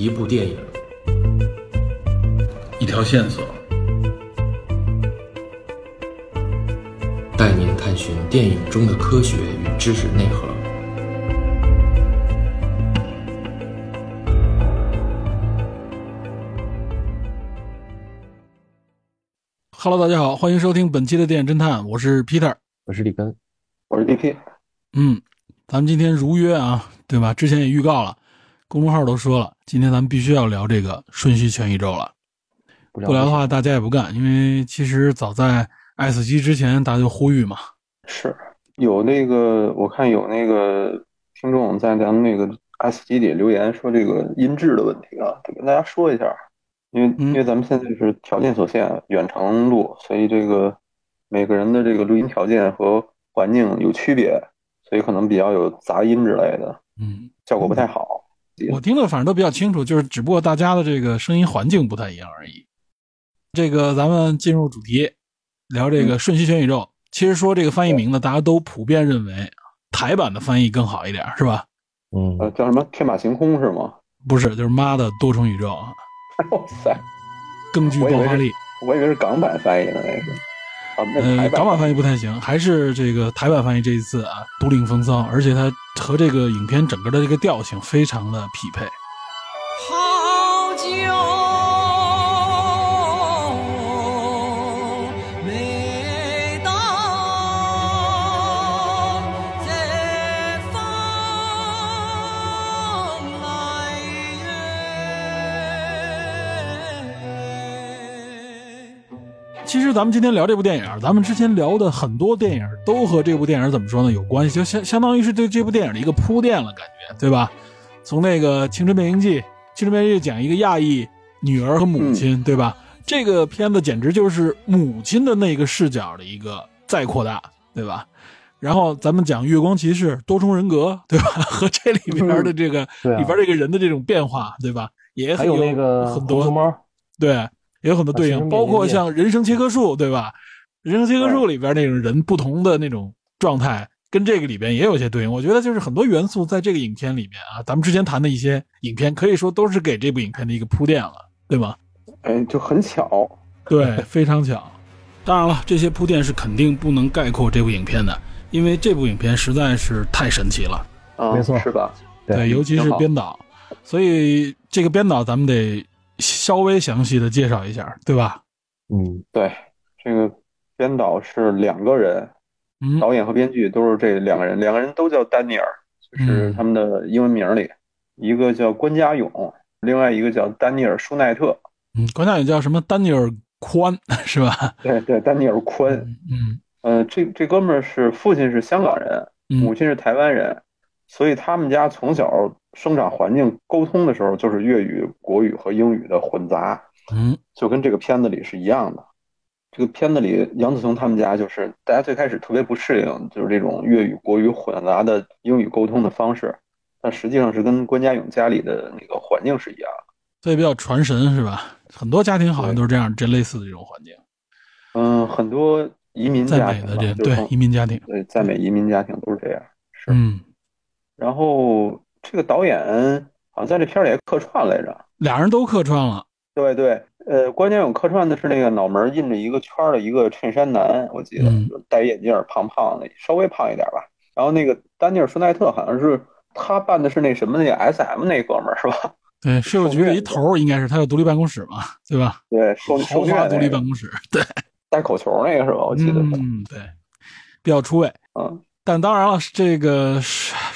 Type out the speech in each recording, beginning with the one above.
一部电影，一条线索，带您探寻电影中的科学与知识内核。Hello，大家好，欢迎收听本期的电影侦探，我是 Peter。我是李根，我是 DP，嗯，咱们今天如约啊，对吧？之前也预告了，公众号都说了，今天咱们必须要聊这个瞬息全宇宙了。不不聊的话，大家也不干，因为其实早在爱死机之前，大家就呼吁嘛。是有那个我看有那个听众在咱们那个 S 七里留言说这个音质的问题啊，得跟大家说一下，因为嗯因为咱们现在是条件所限，远程录，所以这个每个人的这个录音条件和环境有区别，所以可能比较有杂音之类的，嗯，效果不太好。我听的反正都比较清楚，就是只不过大家的这个声音环境不太一样而已。这个咱们进入主题，聊这个瞬息全宇宙。其实说这个翻译名字，大家都普遍认为台版的翻译更好一点，是吧？嗯，呃，叫什么天马行空是吗？不是，就是妈的多重宇宙啊，哇塞，更具爆发力。我以为是港版翻译呢，那是。啊，那台呃，港版翻译不太行，还是这个台版翻译这一次啊独领风骚，而且它和这个影片整个的这个调性非常的匹配。其实咱们今天聊这部电影，咱们之前聊的很多电影都和这部电影怎么说呢有关系，就相相当于是对这部电影的一个铺垫了，感觉对吧？从那个《青春变形记》，《青春变形记》讲一个亚裔女儿和母亲，对吧？这个片子简直就是母亲的那个视角的一个再扩大，对吧？然后咱们讲《月光骑士》多重人格，对吧？和这里边的这个、里边这个人的这种变化，对吧？也还有那个很多猫，对，也有很多对应，包括像人生切割术，对吧？人生切割术里边那种人不同的那种状态，跟这个里边也有些对应。我觉得就是很多元素在这个影片里面啊，咱们之前谈的一些影片，可以说都是给这部影片的一个铺垫了，对吗？哎，就很巧，对，非常巧。当然了，这些铺垫是肯定不能概括这部影片的，因为这部影片实在是太神奇了。啊，没错是吧？对，尤其是编导，所以这个编导咱们得稍微详细的介绍一下，对吧？嗯，对，这个编导是两个人，嗯，导演和编剧都是这两个人，两个人都叫丹尼尔，就是嗯他们的英文名里，一个叫关家勇，另外一个叫丹尼尔舒奈特。嗯，关家勇叫什么丹尼尔宽是吧？对对，丹尼尔宽。嗯呃，这这哥们儿是父亲是香港人，母嗯亲是台湾人，所以他们家从小生长环境沟通的时候就是粤语、国语和英语的混杂。嗯就跟这个片子里是一样的。这个片子里，杨子琼他们家就是大家最开始特别不适应，就是这种粤语国语混杂的英语沟通的方式，但实际上是跟关家勇家里的那个环境是一样的。所以比较传神是吧？很多家庭好像都是这样，这类似的这种环境，嗯，很多移民家庭吧，美的这对移民家庭，对在美移民家庭都是这样。是，嗯，然后这个导演好像在这片儿里还客串来着。俩人都客串了，对对，呃，关键有客串的是那个脑门印着一个圈儿的一个衬衫男，我记得，嗯戴眼镜，胖胖的，稍微胖一点吧。然后那个丹尼尔·舒奈特好像是他扮的是那什么那个 S.M 那哥们儿是吧？对，税务局的一头儿应该是他有独立办公室嘛，对吧？对，受豪受虐华独立办公室，对，带口球那个是吧？我记得是，嗯，对，比较出位。嗯，但当然了，这个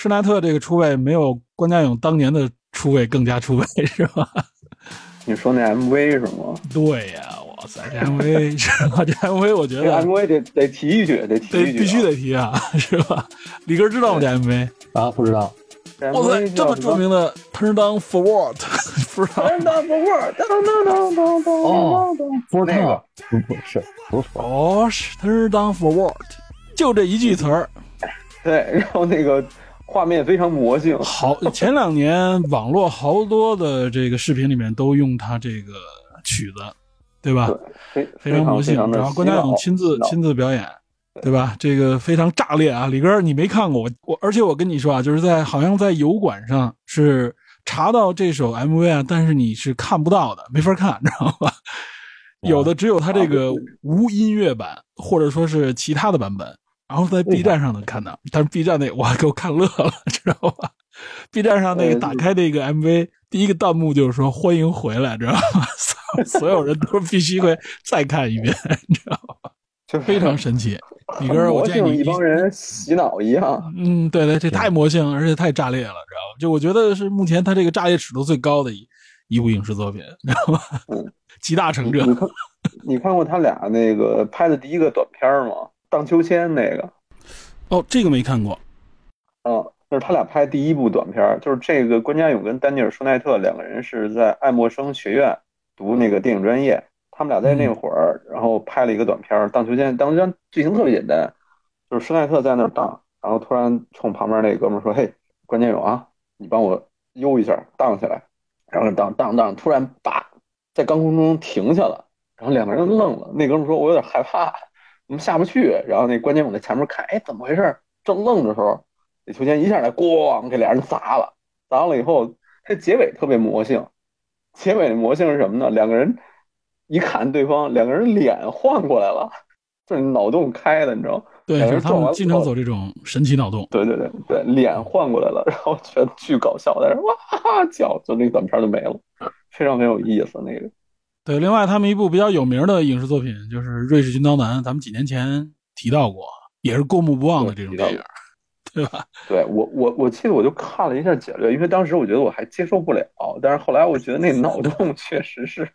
施施奈特这个出位没有关家勇当年的出位更加出位，是吧？你说那 M.V 是吗？对呀、哇塞，这 MV 是吧？这 MV 我觉这得 M.V 得得提一句，得提一句必须得提啊，是吧？李哥知道吗？这 MV？啊，不知道，这哇塞，这么著名的 Turn Down for What？不知道，Turn down for what？当当当当当哦当不是他那个，不不是不是，哦，是 Turn Down for What？就这一句词儿。对，然后那个画面非常魔性，好，前两年网络好多的这个视频里面都用他这个曲子，对吧？非非常魔性。然后关家勇亲自亲自表演，对吧？这个非常炸裂啊！李哥，你没看过我我，而且我跟你说啊，就是在好像在油管上是查到这首 MV 啊，但是你是看不到的，没法看，知道吧？有的只有它这个无音乐版，或者说是其他的版本，然后在 B 站上能看到，但是 B 站那哇给我看乐了，知道吧？B 站上那个呃打开那个 MV，第一个弹幕就是说欢迎回来，知道吧？所所有人都必须会再看一遍，你知道吗？就是非常神奇。李哥，我建议你一帮人洗脑一样。嗯，对对，这太魔性，而且太炸裂了，知道吗？就我觉得是目前他这个炸裂尺度最高的一一部影视作品，知道吗？嗯集大成者。你看，你看过他俩那个拍的第一个短片吗？荡秋千那个，哦，这个没看过。嗯，那是他俩拍第一部短片儿，就是这个关家勇跟丹尼尔·舒奈特两个人是在爱默生学院读那个电影专业，他们俩在那会儿，然后拍了一个短片儿《荡秋千》。荡秋千剧情特别简单，就是舒奈特在那儿荡，然后突然冲旁边那哥们儿说：“嘿，关家勇啊，你帮我悠一下，荡起来。”然后荡荡荡，突然叭，在高空中停下了，然后两个人愣了。那哥们儿说：“我有点害怕，我们下不去。”然后那关键我在前面看，哎，怎么回事？正愣的时候，那秋千一下来，咣给俩人砸了，砸完了以后，它结尾特别魔性。结尾的魔性是什么呢？两个人一看对方，两个人脸换过来了，就是脑洞开的，你知道吗？对，就是他们经常走这种神奇脑洞。对对对对，脸换过来了，然后觉得巨搞笑，在那哇哈哈叫，就那短片就没了，非常没有意思那个。对，另外他们一部比较有名的影视作品就是《瑞士军刀男》，咱们几年前提到过，也是过目不忘的这种电影，对吧？对我我我记得我就看了一下简略，因为当时我觉得我还接受不了，但是后来我觉得那脑洞 确实是，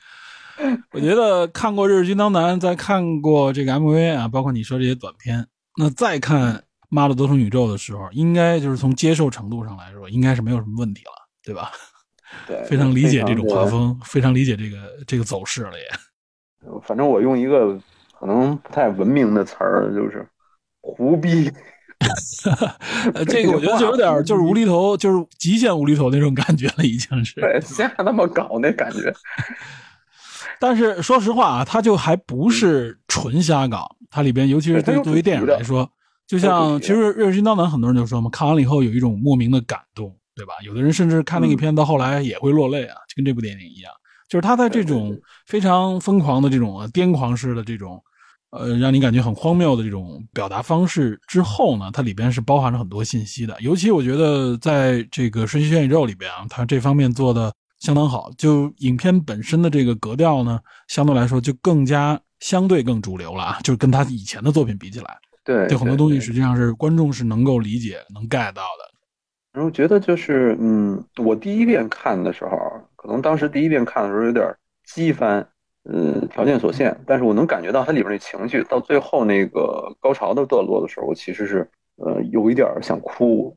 我觉得看过《日军当男》，再看过这个 MV 啊，包括你说这些短片，那再看《妈的多重宇宙》的时候，应该就是从接受程度上来说，应该是没有什么问题了，对吧？对，非常理解这种画。风，非常理解这个这个走势了也。反正我用一个可能不太文明的词儿，就是胡逼。呃，这个我觉得就有点就是无厘头，就是极限无厘头那种感觉了，已经是。对，瞎他妈搞那感觉。但是说实话啊，它就还不是纯瞎搞，它里边尤其是对作为电影来说，就像其实《热心刀男》很多人就说嘛，看完了以后有一种莫名的感动，对吧？有的人甚至看那个嗯片到后来也会落泪啊，就跟这部电影一样，就是他在这种非常疯狂的这种呃癫狂式的这种。呃，让你感觉很荒谬的这种表达方式之后呢，它里边是包含着很多信息的。尤其我觉得在这个《瞬息全宇宙》里边啊，它这方面做的相当好。就影片本身的这个格调呢，相对来说就更加相对更主流了啊，就是跟他以前的作品比起来，对，对很多东西实际上是观众是能够理解、能 get 到的。然后觉得就是，嗯，我第一遍看的时候，可能当时第一遍看的时候有点激翻，嗯，条件所限，但是我能感觉到它里边那情绪，到最后那个高潮的段落的时候，我其实是，呃，有一点想哭，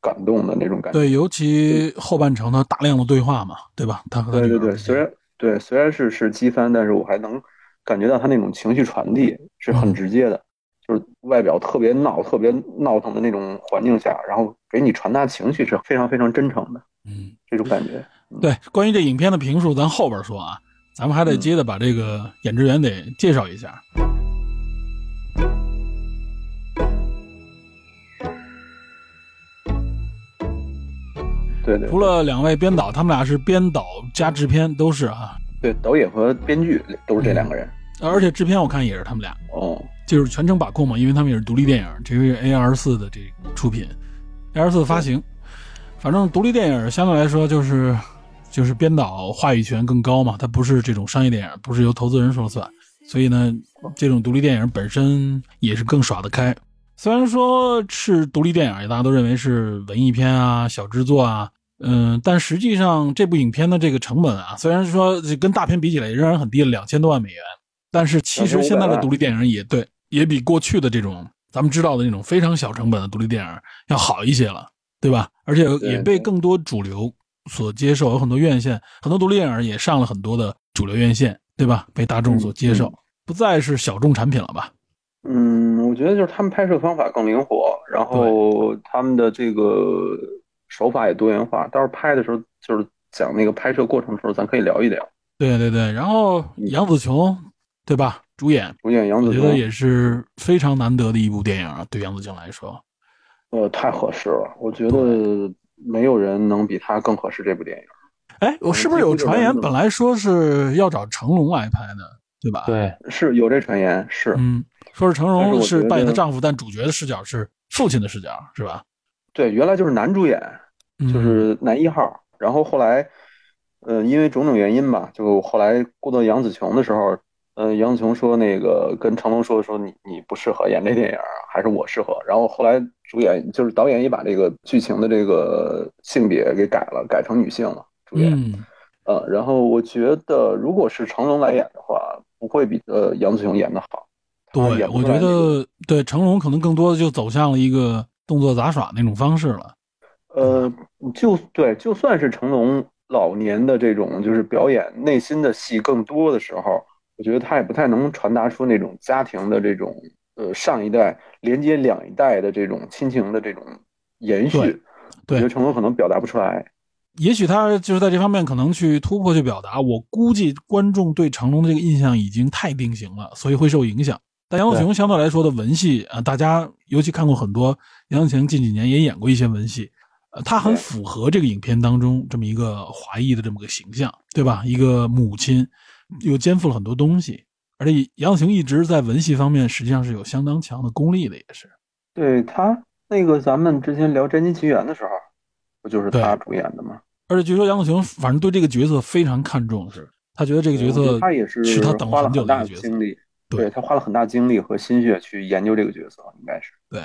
感动的那种感觉。对，尤其后半程的大量的对话嘛，对吧？他和他对对对，虽然对虽然是是激翻，但是我还能感觉到他那种情绪传递是很嗯直接的，就是外表特别闹、特别闹腾的那种环境下，然后给你传达情绪是非常非常真诚的嗯，这种感觉。对，关于这影片的评述，咱后边说啊，咱们还得嗯接着把这个演职员得介绍一下。对对，除了两位编导，他们俩是编导加制片，都是啊，对导演和编剧都是这两个人。而且制片我看也是他们俩，哦，就是全程把控嘛，因为他们也是独立电影，这个是 A R 四的这个出品，A 二四的发行。反正独立电影相对来说就是就是编导话语权更高嘛，它不是这种商业电影，不是由投资人说了算，所以呢，这种独立电影本身也是更耍得开。虽然说是独立电影，大家都认为是文艺片啊、小制作啊，嗯，但实际上这部影片的这个成本啊，虽然说跟大片比起来仍然很低了，两千多万美元，但是其实现在的独立电影也对，也比过去的这种咱们知道的那种非常小成本的独立电影要好一些了，对吧？而且也被更多主流所接受，有很多院线，很多独立电影也上了很多的主流院线，对吧？被大众所接受，不再是小众产品了吧？嗯，我觉得就是他们拍摄方法更灵活，然后他们的这个手法也多元化。到时候拍的时候，就是讲那个拍摄过程的时候，咱可以聊一聊。对对对，然后杨紫琼，对吧？主演，主演杨紫琼我觉得也是非常难得的一部电影啊，对杨紫琼来说。呃，太合适了。我觉得没有人能比他更合适这部电影。哎，我是不是有传言本来说是要找成龙来拍的，对吧？，对，是有这传言，是嗯，说是成龙是扮演的丈夫，但主角的视角是父亲的视角，是吧？对，原来就是男主演，嗯就是男一号。然后后来，呃，因为种种原因吧，就后来过到杨紫琼的时候，呃，杨紫琼说那个跟成龙说说你你不适合演这电影，还是我适合。然后后来主演就是导演也把这个剧情的这个性别给改了，改成女性了，主演。嗯，呃，然后我觉得如果是成龙来演的话，不会比呃杨紫琼演的好。对，我觉得对成龙可能更多的就走向了一个动作杂耍那种方式了。呃，就对，就算是成龙老年的这种就是表演内心的戏更多的时候，我觉得他也不太能传达出那种家庭的这种呃上一代连接两一代的这种亲情的这种延续。对我觉得成龙可能表达不出来。也许他就是在这方面可能去突破去表达。我估计观众对成龙的这个印象已经太定型了，所以会受影响。但杨紫琼相对来说的文戏啊、呃大家尤其看过很多，杨紫琼近几年也演过一些文戏，呃，她很符合这个影片当中这么一个华裔的这么个形象，对吧？一个母亲，又肩负了很多东西，而且杨紫琼一直在文戏方面实际上是有相当强的功力的，也是。对他那个咱们之前聊《摘金奇缘》的时候，不就是他主演的吗？而且据说杨紫琼反正对这个角色非常看重，是他觉得这个角色他也是是他等花了很大的。精力，对他花了很大精力和心血去研究这个角色，应该是。对，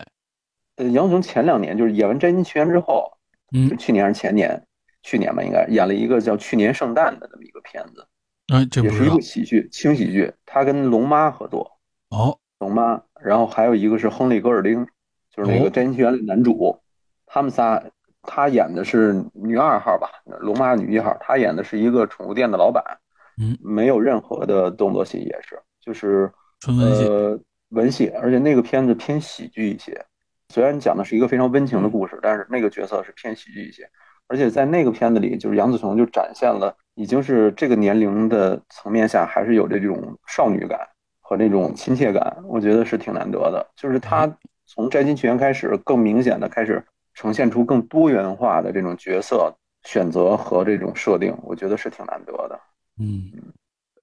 呃，杨紫琼前两年就是演完《摘金奇缘》之后，嗯，去年还是前年？去年吧，应该演了一个叫《去年圣诞》的这么一个片子，哎，这不也是一部喜剧，轻喜剧。他跟龙妈合作，哦，龙妈，然后还有一个是亨利·戈尔丁，就是那个哦《摘金奇缘》里的男主，他们仨，他演的是女二号吧，龙妈女一号，他演的是一个宠物店的老板，嗯，没有任何的动作戏，也是就是纯文戏。呃文戏，而且那个片子偏喜剧一些。虽然讲的是一个非常温情的故事，但是那个角色是偏喜剧一些。而且在那个片子里，就是杨紫琼就展现了已经是这个年龄的层面下，还是有这种少女感和那种亲切感，我觉得是挺难得的。就是她从《摘金奇缘》开始，更明显的开始呈现出更多元化的这种角色选择和这种设定，我觉得是挺难得的。嗯，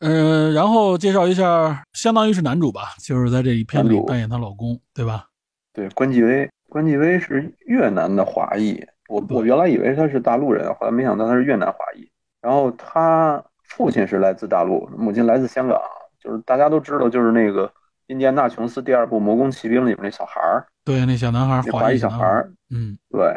呃，然后介绍一下，相当于是男主吧，就是在这一片里扮演她老公，对吧？对，关继威，关继威是越南的华裔，我我原来以为他是大陆人，后来没想到他是越南华裔。然后他父亲是来自大陆，母亲来自香港，就是大家都知道，就是那个印第安纳琼斯第二部《魔宫奇兵》里面那小孩儿，对，那小男孩，那华裔小孩儿，嗯，对，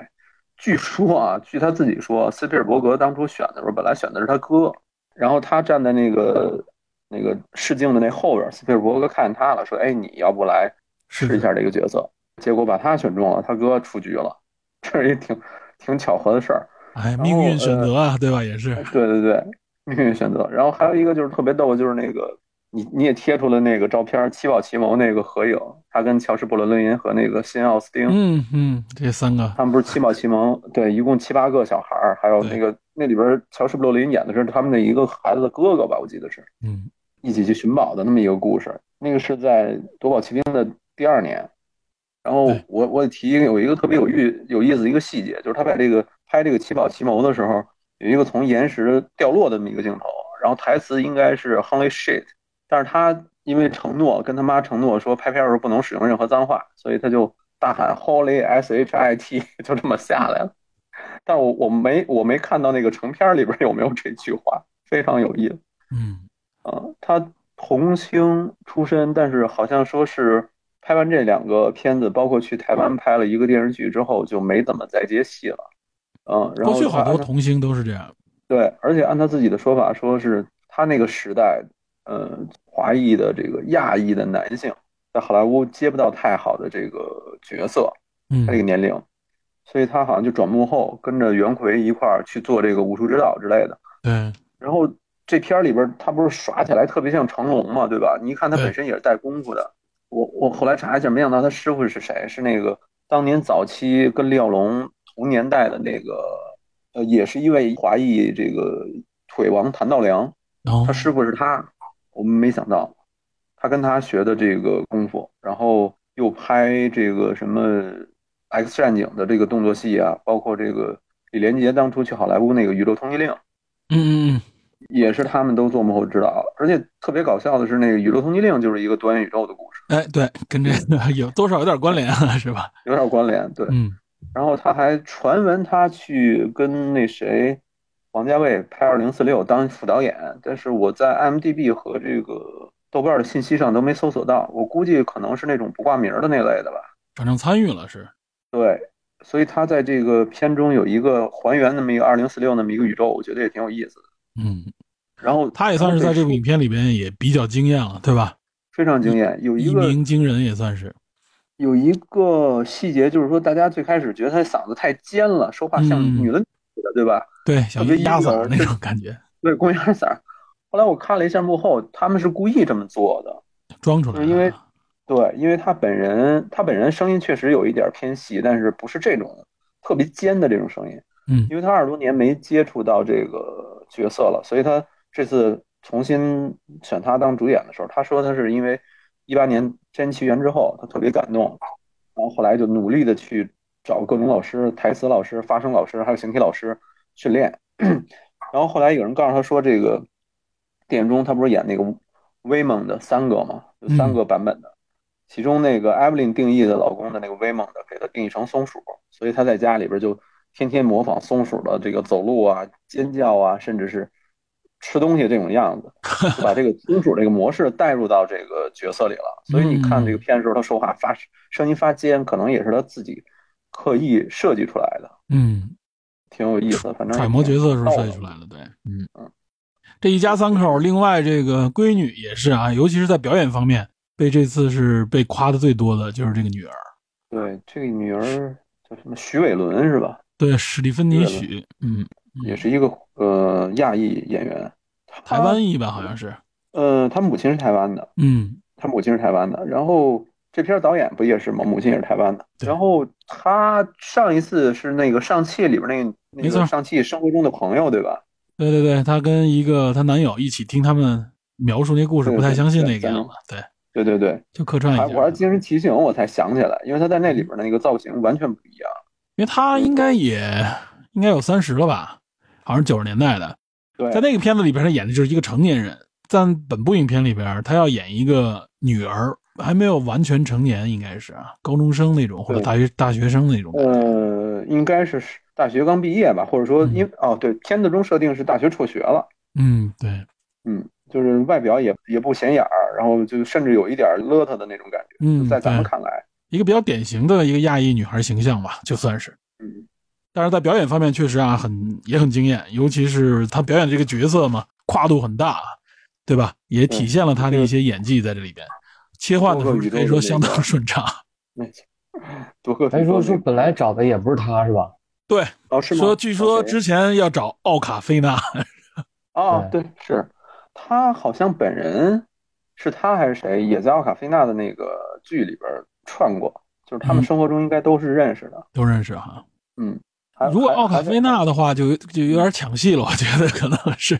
据说啊，据他自己说，斯皮尔伯格当初选的时候，本来选的是他哥，然后他站在那个那个试镜的那后边，斯皮尔伯格看见他了，说：“哎，你要不来试一下这个角色？”结果把他选中了，他哥出局了，这是一挺挺巧合的事儿。哎，命运选择啊，对吧？也是，对对对，命运选择。然后还有一个就是特别逗，就是那个你你也贴出了那个照片，七宝奇谋那个合影，他跟乔什·布伦伦因和那个新奥斯汀，嗯嗯，这三个，他们不是七宝奇谋，对，一共七八个小孩儿，还有那个那里边乔什·布伦因演的是他们的一个孩子的哥哥吧，我记得是嗯一起去寻宝的那么一个故事。那个是在《夺宝奇兵》的第二年。然后对我我提一个有一个特别有意有意思的一个细节，就是他把这个拍这个七宝奇谋的时候，有一个从岩石掉落的这么一个镜头，然后台词应该是 “Holy shit”，但是他因为承诺跟他妈承诺说拍片的时候不能使用任何脏话，所以他就大喊 “Holy S H I T”，就这么下来了。但我我没我没看到那个成片里边有没有这句话，非常有意思。嗯，啊，他童星出身，但是好像说是拍完这两个片子，包括去台湾拍了一个电视剧之后，就没怎么再接戏了。嗯，然过后过去好多童星都是这样，对，而且按他自己的说法，说是他那个时代，呃，华裔的这个亚裔的男性在好莱坞接不到太好的这个角色，嗯他这个年龄，所以他好像就转幕后，跟着袁奎一块儿去做这个武术指导之类的。对，然后这片儿里边他不是耍起来特别像成龙嘛，对吧？你一看他本身也是带功夫的。我我后来查一下，没想到他师傅是谁？是那个当年早期跟李小龙同年代的那个，呃，也是一位华裔这个腿王谭道良，他师傅是他。我们没想到，他跟他学的这个功夫，然后又拍这个什么 X 战警的这个动作戏啊，包括这个李连杰当初去好莱坞那个《宇宙通缉令》，嗯嗯也是他们都做幕后指导，而且特别搞笑的是，那个《宇宙通缉令》就是一个多元宇宙的故事，嗯，哎，对，跟这个有多少有点关联啊，是吧？有点关联。对，嗯然后他还传闻他去跟那谁王家卫拍《二零四六》当副导演，但是我在 IMDB 和这个豆瓣的信息上都没搜索到，我估计可能是那种不挂名的那类的吧。反正参与了是，对，所以他在这个片中有一个还原那么一个二零四六那么一个宇宙，我觉得也挺有意思的。嗯，然后他也算是在这部影片里边也比较惊艳了，对吧？非常惊艳，有一一鸣惊人也算是，有一个细节，就是说大家最开始觉得他嗓子太尖了，说话像嗯女的的，对吧？对，小特别鸭嗓儿那种感觉，对，公园嗓儿。后来我看了一下幕后，他们是故意这么做的。装出来的，因为对，因为他本人他本人声音确实有一点偏细，但是不是这种特别尖的这种声音。嗯因为他二十多年没接触到这个角色了，所以他这次重新选他当主演的时候，他说他是因为一八年《真奇缘》之后，他特别感动，然后后来就努力的去找各种老师、台词老师、发声老师，还有形体老师训练。然后后来有人告诉他说，这个电影中他不是演那个威猛的三个嘛，有三个版本的，其中那个 Evelyn 定义的老公的那个威猛的，给他定义成松鼠，所以他在家里边就天天模仿松鼠的这个走路啊、尖叫啊，甚至是吃东西这种样子，把这个金主这个模式带入到这个角色里了。所以你看这个片的时候，他说话发声音发尖，可能也是他自己刻意设计出来的，嗯，挺有意思。反正揣摩角色的时候设计出来的，对，嗯嗯，这一家三口，另外这个闺女也是啊，尤其是在表演方面，被这次是被夸的最多的就是这个女儿，对这个女儿叫什么徐伟伦是吧？对，史蒂芬妮许，嗯，也是一个呃亚裔演员，她台湾裔吧，好像是，呃，他母亲是台湾的，嗯他母亲是台湾的，然后这片导演不也是吗？母亲也是台湾的。然后他上一次是那个上汽里边那个那没错个上汽生活中的朋友，对吧？对对对，她跟一个她男友一起听他们描述那故事，不太相信那个样子，对，对对对，就客串一下我还下，精神提醒我才想起来，因为他在那里边的那个造型完全不一样。因为他应该也应该有三十了吧，好像是九十年代的，对，在那个片子里边，他演的就是一个成年人，在本部影片里边，他要演一个女儿，还没有完全成年，应该是啊，高中生那种或者大学大学生那种。呃，应该是大学刚毕业吧，或者说嗯因哦对，片子中设定是大学辍学了，嗯，对，嗯，就是外表也也不显眼儿，然后就甚至有一点邋遢的那种感觉，嗯在咱们看来，一个比较典型的一个亚裔女孩形象吧，就算是。嗯。但是在表演方面确实啊，很也很惊艳，尤其是他表演这个角色嘛，跨度很大，对吧？也体现了他的一些演技在这里边，切换的时候可以说相当顺畅。没错，多个还说说本来找的也不是他是吧？对，哦是吗？说据说之前要找奥卡菲娜，哦对是，他好像本人是他还是谁也在奥卡菲娜的那个剧里边串过，就是他们嗯生活中应该都是认识的。都认识哈。嗯，还如果奥卡菲娜的话，就就有点抢戏了，我觉得可能是。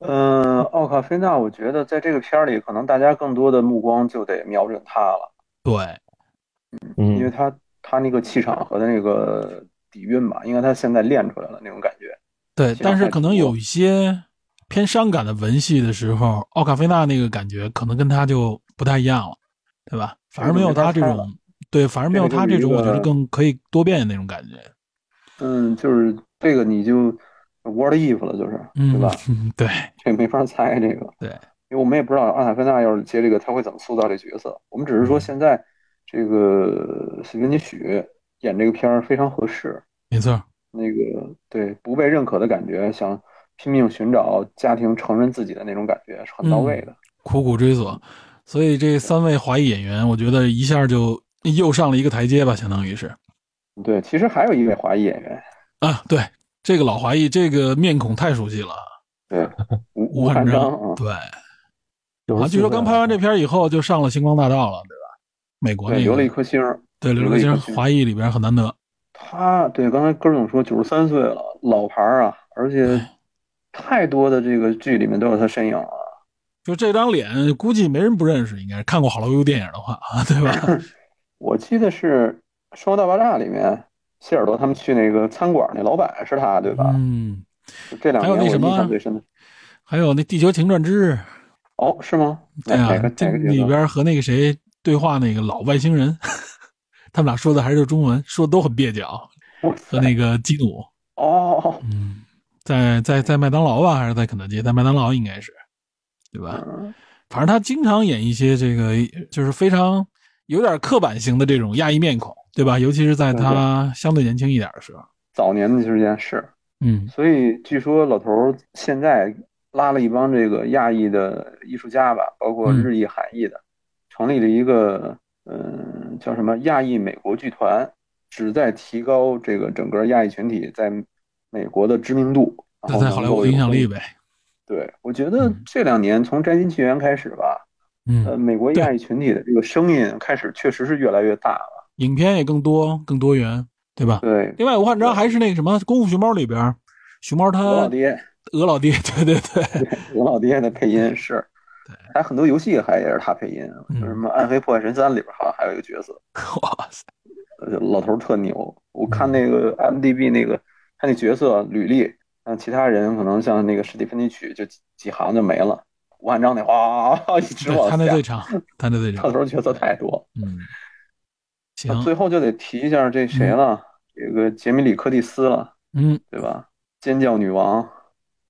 嗯，奥卡菲娜，我觉得在这个片儿里，可能大家更多的目光就得瞄准她了，对，嗯，因为他他那个气场和他那个底蕴吧，应该他现在练出来了那种感觉。对，但是可能有一些偏伤感的文戏的时候，奥卡菲娜那个感觉可能跟他就不太一样了，对吧？反而没有他这种，对，反而没有他这种，我觉得更可以多变的那种感觉。嗯，就是这个你就 what if 了，就是嗯，对吧？对，这没法猜这个。对，因为我们也不知道阿塔菲娜要是接这个，他会怎么塑造这角色。我们只是说现在这个史宾尼许演这个片儿非常合适，没错。那个对不被认可的感觉，想拼命寻找家庭承认自己的那种感觉是很到位的。苦苦追索，所以这三位华裔演员，我觉得一下就又上了一个台阶吧，相当于是对，其实还有一位华裔演员，啊，对，这个老华裔，这个面孔太熟悉了，对，吴吴汉汉章对，啊，据说刚拍完这片以后就上了星光大道了，对吧？美国那对，个留了一颗星儿。对留了一颗星华裔里边很难得，他对刚才哥总说九十三岁了，老牌儿啊，而且哎太多的这个剧里面都有他身影了。就这张脸，估计没人不认识，应该是看过好莱坞电影的话啊，对吧？我记得是《生活大爆炸》里面谢尔多他们去那个餐馆，那老板是他对吧？嗯，这两还有那什么年我印象最深的。还有那《地球情转之日》，哦，是吗？对啊哪哪个，这个里边和那个谁对话那个老外星人，他们俩说的还是中文，说的都很蹩脚。和那个基努，哦，嗯，在在在麦当劳吧，还是在肯德基？在麦当劳应该是，对吧？嗯反正他经常演一些这个就是非常有点刻板型的这种亚裔面孔，对吧？尤其是在他相对年轻一点的时候，早年的时间是，嗯。所以据说老头儿现在拉了一帮这个亚裔的艺术家吧，包括嗯。日裔、韩裔的，成立了一个嗯叫什么亚裔美国剧团，旨在提高这个整个亚裔群体在美国的知名度，然在好莱坞的影响力呗，对，我觉得嗯。这两年从《摘金奇缘》开始吧，呃，嗯，美国亚裔群体的这个声音开始确实是越来越大了。影片也更多更多元，对吧？对，另外，吴汉章还是那个什么《功夫熊猫》里边，熊猫鹅他老爹，鹅老爹，对对对，鹅老爹的配音是，对。还很多游戏还也是他配音，嗯。就什么《暗黑破坏神三》里边好像还有一个角色，哇塞，呃，老头特牛。我看嗯。那个 IMDB 那个他那角色履历，像其他人可能像那个史蒂芬妮曲就几几行就没了，吴汉章那哗一直往下。他那最，长，他那最长。老，头角色太多。嗯，那行，最后就得提一下这谁了，这个杰米里·柯蒂斯了，嗯，对吧？尖叫女王，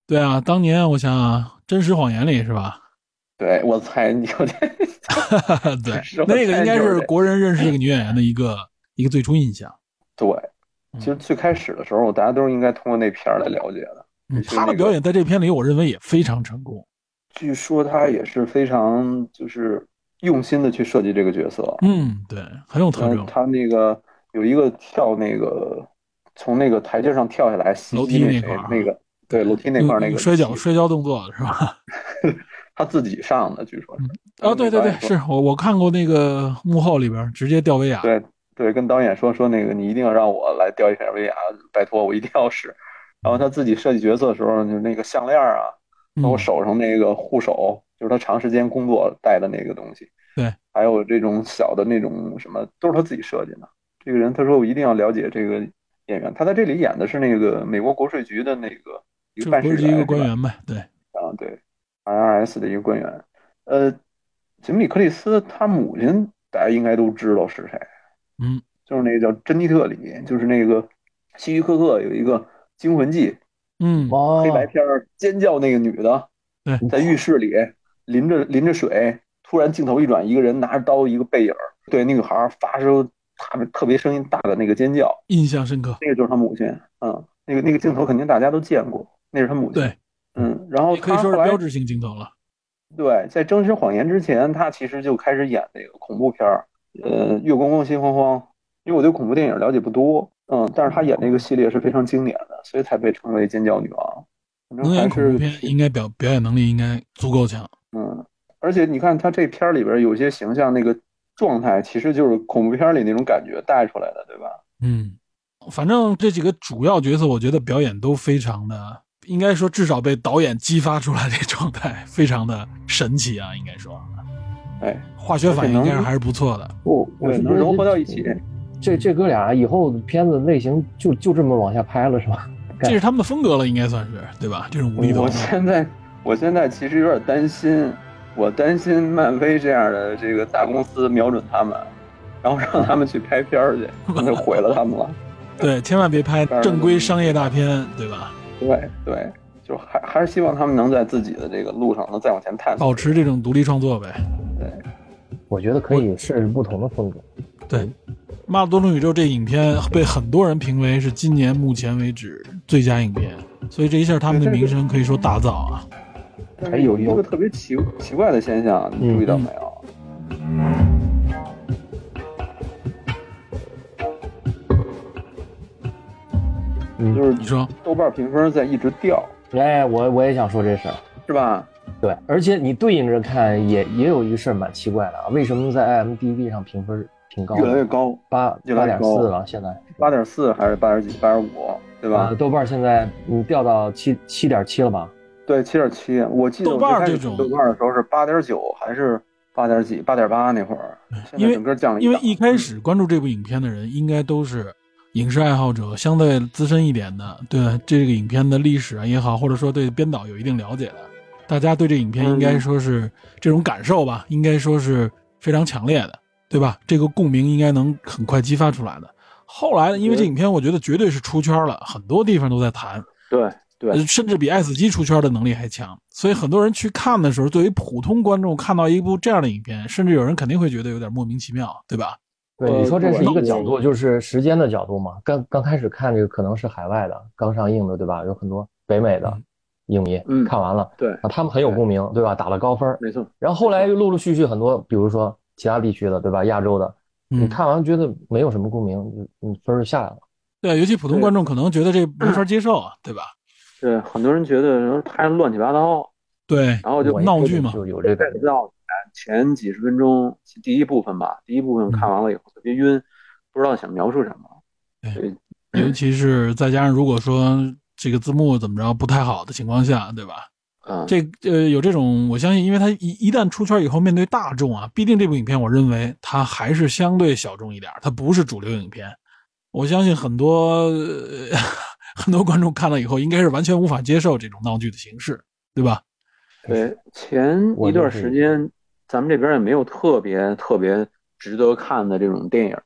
对啊，当年我想想，《真实谎言》里是吧？对我猜你有这 对那个应该是国人认识这个女演员的一个一个最初印象。对，嗯其实最开始的时候，大家都是应该通过那片儿来了解的。嗯，就是那个她的表演在这片里，我认为也非常成功。据说他也是非常就是用心的去设计这个角色。嗯，对，很有特征。他那个有一个跳那个从那个台阶上跳下来袭楼击那谁梯那块儿那个对楼梯那块儿那个摔跤摔跤动作是吧？他自己上的，据说是。啊，对对对，是我我看过那个幕后里边直接吊威亚。对对，跟导演说说那个你一定要让我来吊一下威亚，拜托我一定要试。然后他自己设计角色的时候，就那个项链啊，包括嗯，手上那个护手，就是他长时间工作带的那个东西。对，还有这种小的那种什么，都是他自己设计的。这个人他说我一定要了解这个演员，他在这里演的是那个美国国税局的那个一个办事局一个官员呗？对，啊，对，IRS 的一个官员。呃，杰米里·克里斯他母亲大家应该都知道是谁，嗯，就是那个叫珍妮特里，就是那个希区柯克有一个《惊魂记》嗯，哦黑白片尖叫那个女的，对在浴室里淋着淋着水，突然镜头一转，一个人拿着刀，一个背影儿对那女孩发出特别特别声音大的那个尖叫，印象深刻。那个就是他母亲，嗯，那个那个镜头肯定大家都见过，那是他母亲，对，嗯，然后也可以说是标志性镜头了。对，在《真实谎言》之前，他其实就开始演那个恐怖片儿，呃，《月光光心慌慌》。因为我对恐怖电影了解不多，嗯，但是他演那个系列是非常经典的，所以才被称为“尖叫女王”。反正能演还是恐怖片，应该表表演能力应该足够强。嗯，而且你看他这片儿里边有些形象，那个状态其实就是恐怖片里那种感觉带出来的，对吧？嗯，反正这几个主要角色，我觉得表演都非常的，应该说至少被导演激发出来的状态，非常的神奇啊，应该说哎，化学反应应该还是不错的。不我能融合到一起。这这哥俩以后片子类型就就这么往下拍了是吧？这是他们的风格了，应该算是对吧？这种无厘头我，现在，我现在其实有点担心，我担心漫威这样的这个大公司瞄准他们，然后让他们去拍片儿去，那就毁了他们了。对，千万别拍正规商业大片，对吧？对对，就还还是希望他们能在自己的这个路上能再往前探索。保持这种独立创作呗。对，我觉得可以试试不同的风格。对，《妈的多重宇宙》这影片被很多人评为是今年目前为止最佳影片，所以这一下他们的名声可以说大噪啊。但是有一个特别奇奇怪的现象，你注意到没有？嗯就是你说，豆瓣评分在一直掉，哎，我我也想说这事儿。是吧？对，而且你对应着看，也也有一个事儿蛮奇怪的啊，为什么在 IMDB 上评分挺高？越来越高，八八点四了，现在八点四还是八点几？八点五，对吧？啊，豆瓣现在你掉到七七点七了吧？对，七点七。我记得豆我最开始瓣这种豆瓣的时候是八点九还是八点几？八点八那会儿，因为整个降了因为一开始关注这部影片的人，应该都是影视爱好者相对资深一点的，对这个影片的历史啊也好，或者说对编导有一定了解的，大家对这影片应该说是这种感受吧，应该说是非常强烈的，对吧？这个共鸣应该能很快激发出来的。后来呢，因为这影片我觉得绝对是出圈了，很多地方都在谈，对对呃，甚至比《爱死机》出圈的能力还强。所以很多人去看的时候，对于普通观众看到一部这样的影片，甚至有人肯定会觉得有点莫名其妙，对吧？对，呃你说这是一个角度，就是时间的角度嘛。刚刚开始看这个可能是海外的，刚上映的，对吧？有很多北美的嗯影迷嗯看完了，对，啊，他们很有共鸣，对吧？打了高分。没错，然后后来又陆陆续续很多，比如说其他地区的，对吧？亚洲的，你嗯，看完觉得没有什么共鸣，就你分就下来了。对，尤其普通观众可能觉得这没法接受啊，对吧？对，很多人觉得拍的乱七八糟，对，然后就闹剧嘛就有这感 get 觉不。到前几十分钟第一部分吧，第一部分看完了以后特别晕，不知道想描述什么。对，尤其是再加上如果说这个字幕怎么着不太好的情况下，对吧？嗯，这呃有这种，我相信，因为它一一旦出圈以后，面对大众啊，必定这部影片，我认为它还是相对小众一点，它不是主流影片。我相信很多、呃很多观众看了以后，应该是完全无法接受这种闹剧的形式，对吧？对，前一段时间咱们这边也没有特别特别值得看的这种电影。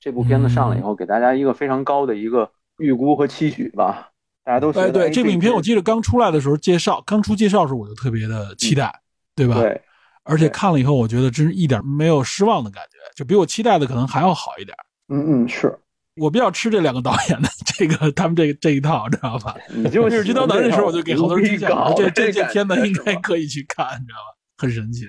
这部片子上来以后，给大家一个非常高的一个预估和期许吧。大家都觉哎，对，这部影片我记记得刚出来的时候介绍，刚出介绍的时候我就特别的期待，对吧？对，而且看了以后，我觉得真是一点没有失望的感觉，就比我期待的可能还要好一点。嗯嗯是，我比较吃这两个导演的这个他们这个这一套，知道吧？你就是金刀男的时候，我就给好多人推荐，这这这片子应该。可以去看，你知道吧？很神奇。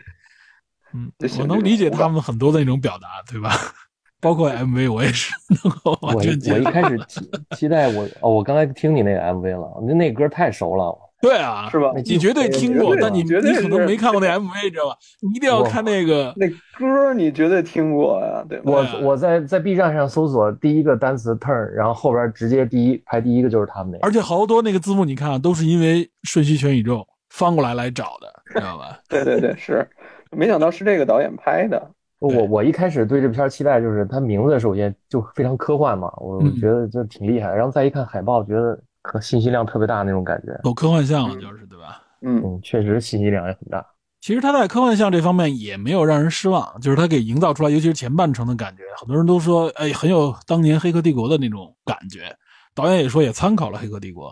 嗯 我能理解他们很多的那种表达，对吧？包括 MV，我也是能够完我全接受。我一开始 期期待我哦，我刚才听你那个 MV 了，那那歌太熟了。对啊，是吧？你绝对听过，但你绝对你可能没看过那 MV，知道吧？你一定要看那个。那歌你绝对听过呀，对吧？我我在在 B 站上搜索第一个单词 turn，然后后边直接第一排第一个就是他们那个。而且好多那个字幕，你看啊，都是因为瞬息全宇宙翻过来来找的，知道吧？对对对，是，没想到是这个导演拍的。我我一开始对这片期待就是它名字首先就非常科幻嘛，我觉得就挺厉害，然后再一看海报，觉得可信息量特别大那种感觉。走科幻向了，就是对吧？嗯，嗯，确实信息量也很大。其实他在科幻向这方面也没有让人失望，就是他给营造出来，尤其是前半程的感觉，很多人都说，哎，很有当年《黑客帝国》的那种感觉。导演也说也参考了《黑客帝国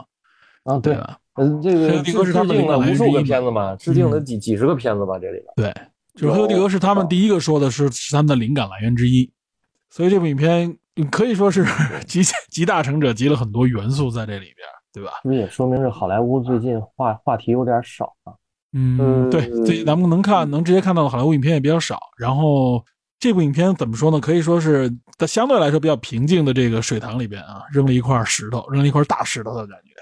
啊，》，对对，吧？嗯，这个黑客帝国是他们致敬了无数个灵感来源之一嘛片子嘛，制定了嗯几几十个片子吧，这里边。对，就是《黑客帝国》是他们第一个说的是是他们的灵感来源之一，所以这部影片可以说是 集集大成者，集了很多元素在这里边，对吧？这也说明是好莱坞最近话话题有点少啊。嗯，嗯对，这咱们能看能直接看到的好莱坞影片也比较少。然后这部影片怎么说呢？可以说是在相对来说比较平静的这个水塘里边啊，扔了一块石头，扔了一块大石头的感觉。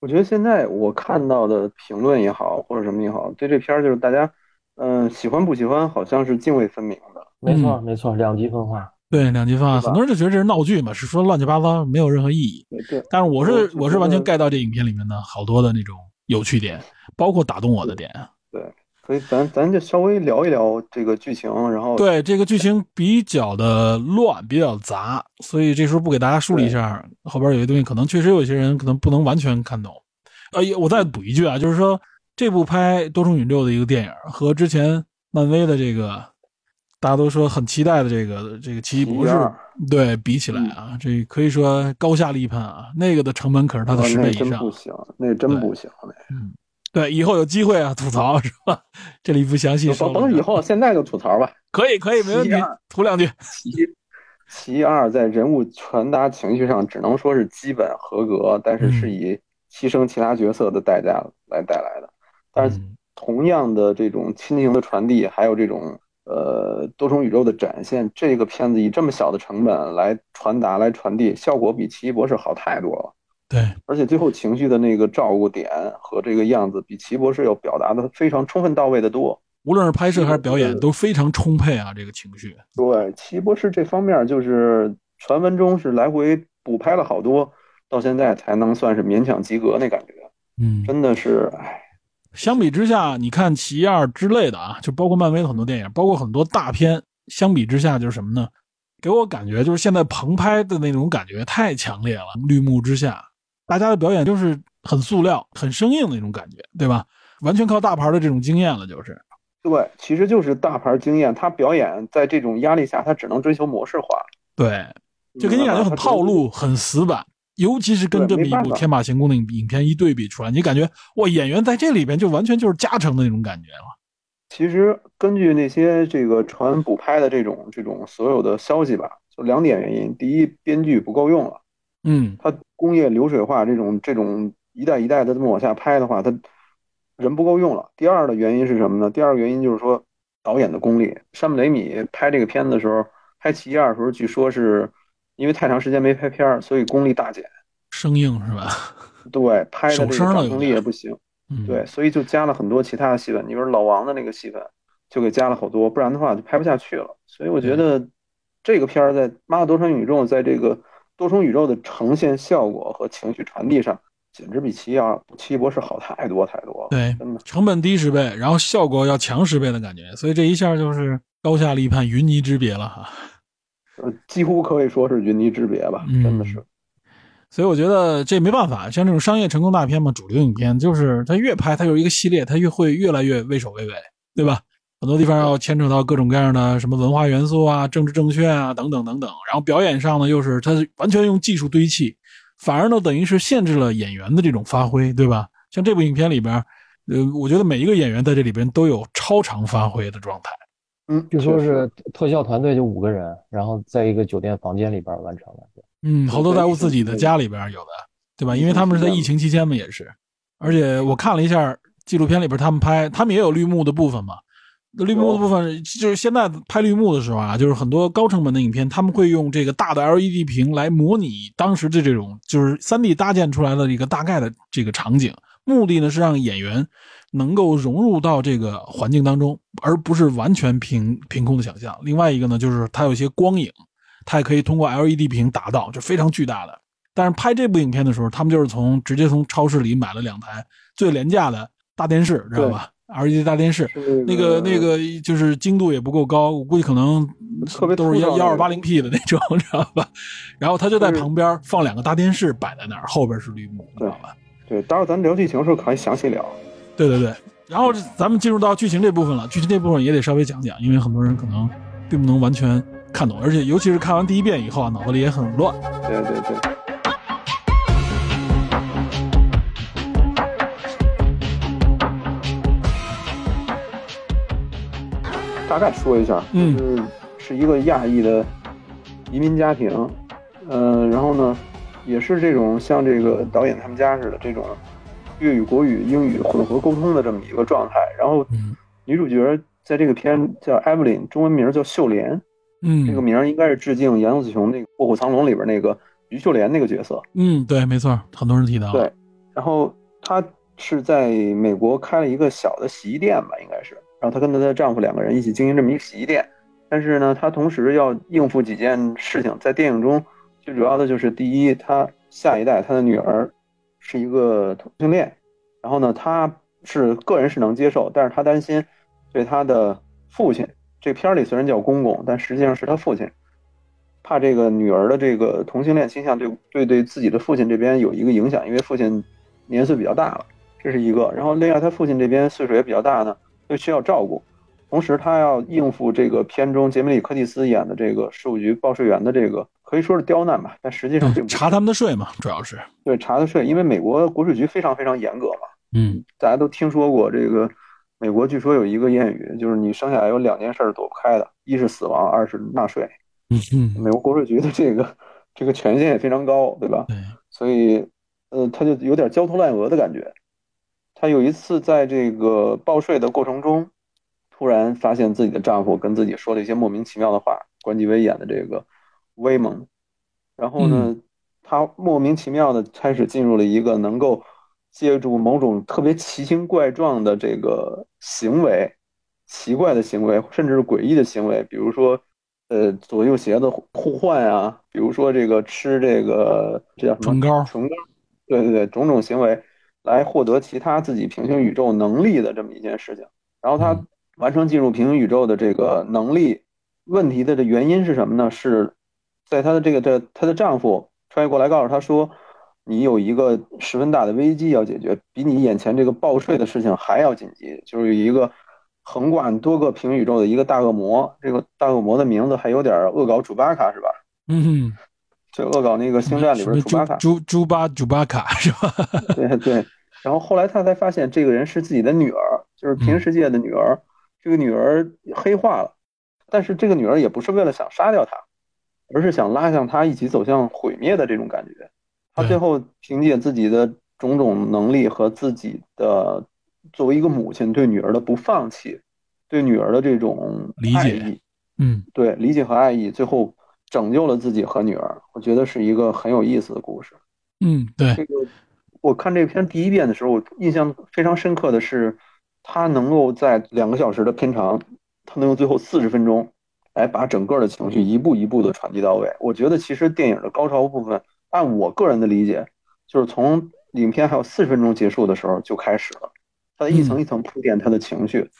我觉得现在我看到的评论也好，或者什么也好，对这片儿就是大家，嗯、喜欢不喜欢，好像是泾渭分明的。没错，嗯没错，两极分化。对，两极分化，很多人就觉得这是闹剧嘛，是说乱七八糟，没有任何意义。但是我是我是完全 get 到这影片里面的好多的那种有趣点，包括打动我的点。对所以咱咱就稍微聊一聊这个剧情，然后对这个剧情比较的乱，比较杂，所以这时候不给大家梳理一下，后边有些东西可能确实有些人可能不能完全看懂。呃，我再补一句啊，就是说这部拍多重宇宙的一个电影和之前漫威的这个大家都说很期待的这个这个奇异博士对比起来啊，这可以说高下立判啊。那个的成本可是它的十倍以上真不。行，那真不行，那嗯，对，以后有机会啊吐槽是吧？这里不详细说了。甭甭以后，现在就吐槽吧。可以可以没问题，吐两句。奇奇二在人物传达情绪上只能说是基本合格，但是是嗯以牺牲其他角色的代价来带来的。但是嗯同样的这种亲情的传递，还有这种呃多重宇宙的展现，这个片子以这么小的成本来传达、来传递，效果比奇异博士好太多了。对，而且最后情绪的那个照顾点和这个样子，比奇异博士要表达的非常充分到位的多。无论是拍摄还是表演，都非常充沛啊，这个情绪。对，奇异博士这方面就是传闻中是来回补拍了好多，到现在才能算是勉强及格那感觉，嗯，真的是，哎，相比之下，你看《奇异二》之类的啊，就包括漫威的很多电影，包括很多大片，相比之下就是什么呢？给我感觉就是现在棚拍的那种感觉太强烈了，绿幕之下，大家的表演就是很塑料、很生硬的那种感觉，对吧？完全靠大牌的这种经验了，就是。对，其实就是大牌经验，他表演在这种压力下，他只能追求模式化。对，就给你感觉很套路、很死板，尤其是跟这么一部天马行空的影影片一对比出来，你感觉哇，演员在这里边就完全就是加成的那种感觉了。其实根据那些这个传补拍的这种这种所有的消息吧，就两点原因：第一，编剧不够用了，嗯，他工业流水化这种这种一代一代的这么往下拍的话，他人不够用了。第二的原因是什么呢？第二个原因就是说导演的功力。山姆雷米拍这个片子的时候，拍《奇异二》的时候，据说是因为太长时间没拍片儿，所以功力大减，生硬是吧？对，拍的这个手生了掌控力也不行。嗯，对，所以就加了很多其他的戏份，你比如老王的那个戏份，就给加了好多，不然的话就拍不下去了。所以我觉得这个片儿在《妈的多重宇宙》在这个多重宇宙的呈现效果和情绪传递上，简直比《奇异二》《奇异博士》好太多太多了。对真的，成本低十倍，然后效果要强十倍的感觉，所以这一下就是高下立判，云泥之别了哈。呃，几乎可以说是云泥之别吧，嗯真的是。所以我觉得这没办法，像这种商业成功大片嘛，主流影片就是它越拍它有一个系列，它越会越来越畏首畏尾，对吧？很多地方要牵扯到各种各样的什么文化元素啊、政治正确啊等等等等，然后表演上呢又是它完全用技术堆砌，反而呢等于是限制了演员的这种发挥，对吧？像这部影片里边，呃，我觉得每一个演员在这里边都有超常发挥的状态。嗯，据说是特效团队就五个人，然后在一个酒店房间里边完成了。嗯，好多在我自己的家里边有的，对吧？因为他们是在疫情期间嘛，也是。而且我看了一下纪录片里边，他们拍，他们也有绿幕的部分嘛。绿幕的部分就是现在拍绿幕的时候啊，就是很多高成本的影片，他们会用这个大的 LED 屏来模拟当时的这种就是3 D 搭建出来的一个大概的这个场景，目的呢是让演员能够融入到这个环境当中，而不是完全凭凭空的想象。另外一个呢，就是它有一些光影。它也可以通过 LED 屏达到，就非常巨大的。但是拍这部影片的时候，他们就是从直接从超市里买了两台最廉价的大电视，知道吧？LED 大电视，那个那个就是精度也不够高，我估计可能都是幺幺二八零 P 的那种，知道吧？然后他就在旁边放两个大电视摆在那儿，后边是绿幕，知道吧？对，待会儿咱聊剧情的时候可以详细聊。对对对。然后咱们进入到剧情这部分了，剧情这部分也得稍微讲讲，因为很多人可能并不能完全看懂，而且尤其是看完第一遍以后啊，脑子里也很乱。对对对。大概说一下，嗯就是是一个亚裔的移民家庭，呃，然后呢，也是这种像这个导演他们家似的这种粤语、国语、英语混合沟通的这么一个状态。然后嗯女主角在这个片叫 Evelyn，中文名叫秀莲，嗯，这个名儿应该是致敬杨紫琼那个《卧虎藏龙》里边那个于秀莲那个角色。嗯，对，没错，很多人提到。对，然后她是在美国开了一个小的洗衣店吧，应该是。然后她跟她的丈夫两个人一起经营这么一个洗衣店，但是呢，她同时要应付几件事情。在电影中，最主要的就是第一，她下一代她的女儿是一个同性恋，然后呢，他是个人是能接受，但是他担心对他的父亲，这片儿里虽然叫公公，但实际上是他父亲，怕这个女儿的这个同性恋倾向对对对自己的父亲这边有一个影响，因为父亲年岁比较大了，这是一个。然后另外他父亲这边岁数也比较大呢，就需要照顾。同时他要应付这个片中杰米里·柯蒂斯演的这个税务局报税员的这个可以说是刁难吧，但实际上并嗯，不是查他们的税嘛，主要是。对查的税，因为美国国税局非常非常严格嘛，嗯大家都听说过这个。美国据说有一个谚语，就是你生下来有两件事儿躲不开的，一是死亡，二是纳税。嗯嗯，美国国税局的这个这个权限也非常高，对吧？对，所以，呃，他就有点焦头烂额的感觉。他有一次在这个报税的过程中，突然发现自己的丈夫跟自己说了一些莫名其妙的话。关继威演的这个威猛，然后呢，他莫名其妙的开始进入了一个能够借助某种特别奇形怪状的这个行为，奇怪的行为，甚至是诡异的行为，比如说。呃，左右鞋的互换啊，比如说这个吃这个这叫什么唇膏唇膏，对对对，种种行为来获得其他自己平行宇宙能力的这么一件事情。然后他嗯完成进入平行宇宙的这个能力，问题的这原因是什么呢？是在她的这个这她的丈夫穿越过来告诉她说，你有一个十分大的危机要解决，比你眼前这个报税的事情还要紧急，就是有一个横贯多个平行宇宙的一个大恶魔，这个大恶魔的名字还有点恶搞主巴卡是吧？嗯，就恶搞那个星战里边主巴卡，猪猪猪巴猪巴卡是吧？对对。然后后来她才发现，这个人是自己的女儿，就是平行世界的女儿。这个女儿黑化了，但是这个女儿也不是为了想杀掉他，而是想拉向他一起走向毁灭的这种感觉。他最后凭借自己的种种能力和自己的作为一个母亲对女儿的不放弃，对女儿的这种理解嗯，对理解和爱意，最后拯救了自己和女儿。我觉得是一个很有意思的故事。嗯，对，这个我看这篇第一遍的时候，我印象非常深刻的是，他能够在两个小时的片长，他能用最后四十分钟，来把整个的情绪一步一步的传递到位。我觉得其实电影的高潮部分，按我个人的理解，就是从影片还有四十分钟结束的时候就开始了，他一层一层铺垫他的情绪，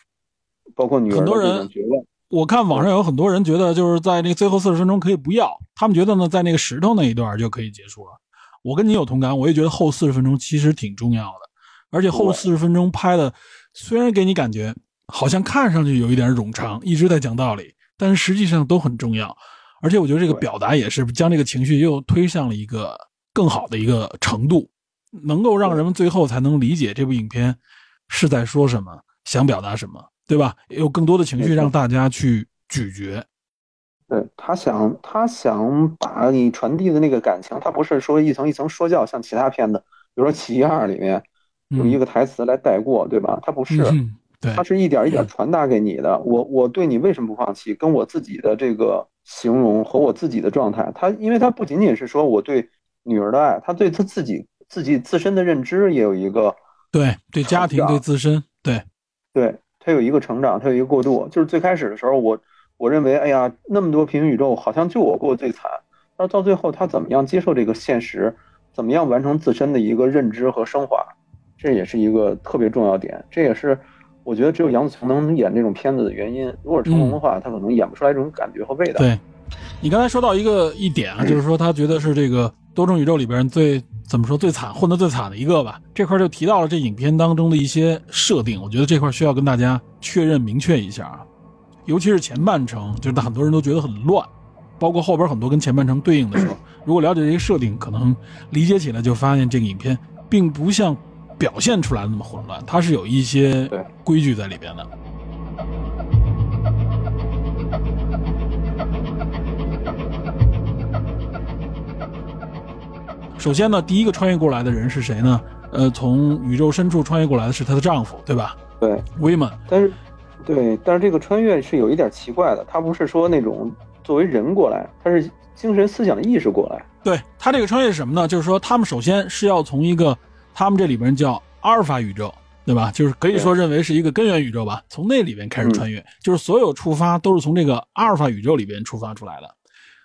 包括女儿的很多人这种绝望。我看网上有很多人觉得，就是在那个最后四十分钟可以不要，他们觉得呢，在那个石头那一段就可以结束了。我跟你有同感，我也觉得后四十分钟其实挺重要的，而且后对四十分钟拍的虽然给你感觉好像看上去有一点冗长，一直在讲道理，但是实际上都很重要。而且我觉得这个表达也是将这个情绪又推向了一个更好的一个程度，能够让人们最后才能理解这部影片是在说什么，想表达什么，对吧？有更多的情绪让大家去咀嚼。对他想，他想把你传递的那个感情，他不是说一层一层说教，像其他片子，比如说《奇异二》里面有一个台词来带过，对吧？他不是，嗯，对他，是一点一点传达给你的。我我对你为什么不放弃，跟我自己的这个形容和我自己的状态，他因为他不仅仅是说我对女儿的爱，他对他自己自己自身的认知也有一个，对对家庭对自身，对，对他有一个成长，他有一个过渡。就是最开始的时候，我我认为，哎呀，那么多平行宇宙，好像就我过得最惨。但到最后，他怎么样接受这个现实，怎么样完成自身的一个认知和升华，这也是一个特别重要点。这也是我觉得只有杨紫琼能演这种片子的原因。如果是成龙的话，他可能演不出来这种感觉和味道。对，你刚才说到一个一点啊，就是说他觉得是这个多重宇宙里边最怎么说最惨、混得最惨的一个吧。这块就提到了这影片当中的一些设定，我觉得这块需要跟大家确认明确一下啊。尤其是前半程，就是很多人都觉得很乱，包括后边很多跟前半程对应的时候，如果了解这些设定，可能理解起来就发现这个影片并不像表现出来那么混乱，它是有一些规矩在里边的。首先呢，第一个穿越过来的人是谁呢？呃，从宇宙深处穿越过来的是她的丈夫，对吧？对，威曼。但是，对，但是这个穿越是有一点奇怪的，他不是说那种作为人过来，他是精神思想意识过来。对他这个穿越是什么呢？就是说他们首先是要从一个他们这里边叫阿尔法宇宙，对吧？就是可以说认为是一个根源宇宙吧，从那里边开始穿越，就是所有出发都是从这个阿尔法宇宙里边出发出来的。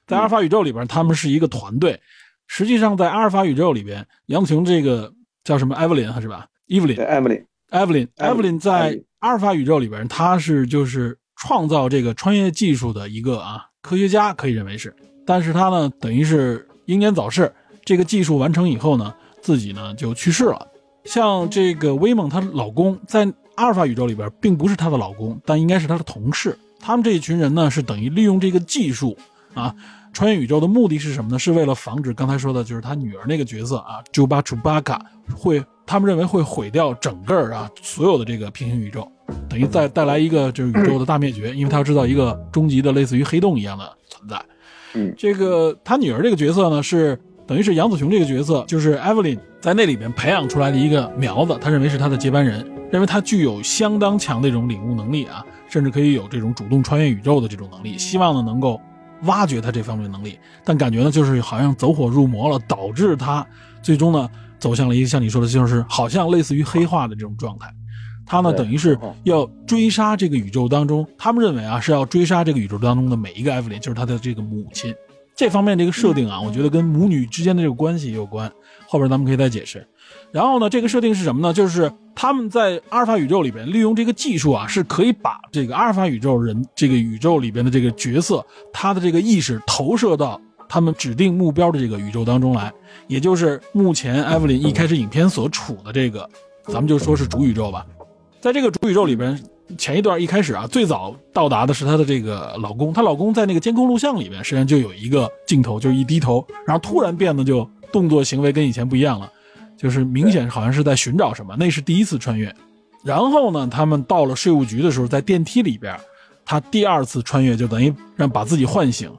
在阿尔法宇宙里边，他们是一个团队。实际上，在阿尔法宇宙里边，杨紫琼这个叫什么艾弗林是吧？伊芙琳对，艾弗琳，艾弗琳，艾弗琳艾在阿尔法宇宙里边，他是就是创造这个穿越技术的一个啊科学家，可以认为是。但是他呢，等于是英年早逝。这个技术完成以后呢，自己呢就去世了。像这个威猛，她老公在阿尔法宇宙里边并不是她的老公，但应该是她的同事。他们这一群人呢，是等于利用这个技术啊，穿越宇宙的目的是什么呢？是为了防止刚才说的，就是他女儿那个角色啊，朱巴楚巴卡会，他们认为会毁掉整个啊所有的这个平行宇宙，等于带带来一个就是宇宙的大灭绝，因为他要制造一个终极的类似于黑洞一样的存在。嗯，这个他女儿这个角色呢，是等于是杨子琼这个角色，就是艾弗琳在那里边培养出来的一个苗子，他认为是他的接班人，认为他具有相当强的一种领悟能力啊，甚至可以有这种主动穿越宇宙的这种能力，希望呢能够挖掘他这方面的能力，但感觉呢就是好像走火入魔了，导致他最终呢走向了一个像你说的，就是好像类似于黑化的这种状态。他呢等于是要追杀这个宇宙当中，他们认为啊是要追杀这个宇宙当中的每一个艾弗琳，就是他的这个母亲。这方面这个设定啊，我觉得跟母女之间的这个关系有关。后边咱们可以再解释。然后呢，这个设定是什么呢？就是他们在阿尔法宇宙里边利用这个技术啊，是可以把这个阿尔法宇宙人这个宇宙里边的这个角色，他的这个意识投射到他们指定目标的这个宇宙当中来，也就是目前艾弗林一开始影片所处的这个，咱们就说是主宇宙吧。在这个主宇宙里边，前一段一开始啊，最早到达的是她的这个老公，她老公在那个监控录像里边，实际上就有一个镜头，就一低头，然后突然变得就动作行为跟以前不一样了，就是明显好像是在寻找什么，那是第一次穿越。然后呢，他们到了税务局的时候，在电梯里边，他第二次穿越就等于让把自己唤醒，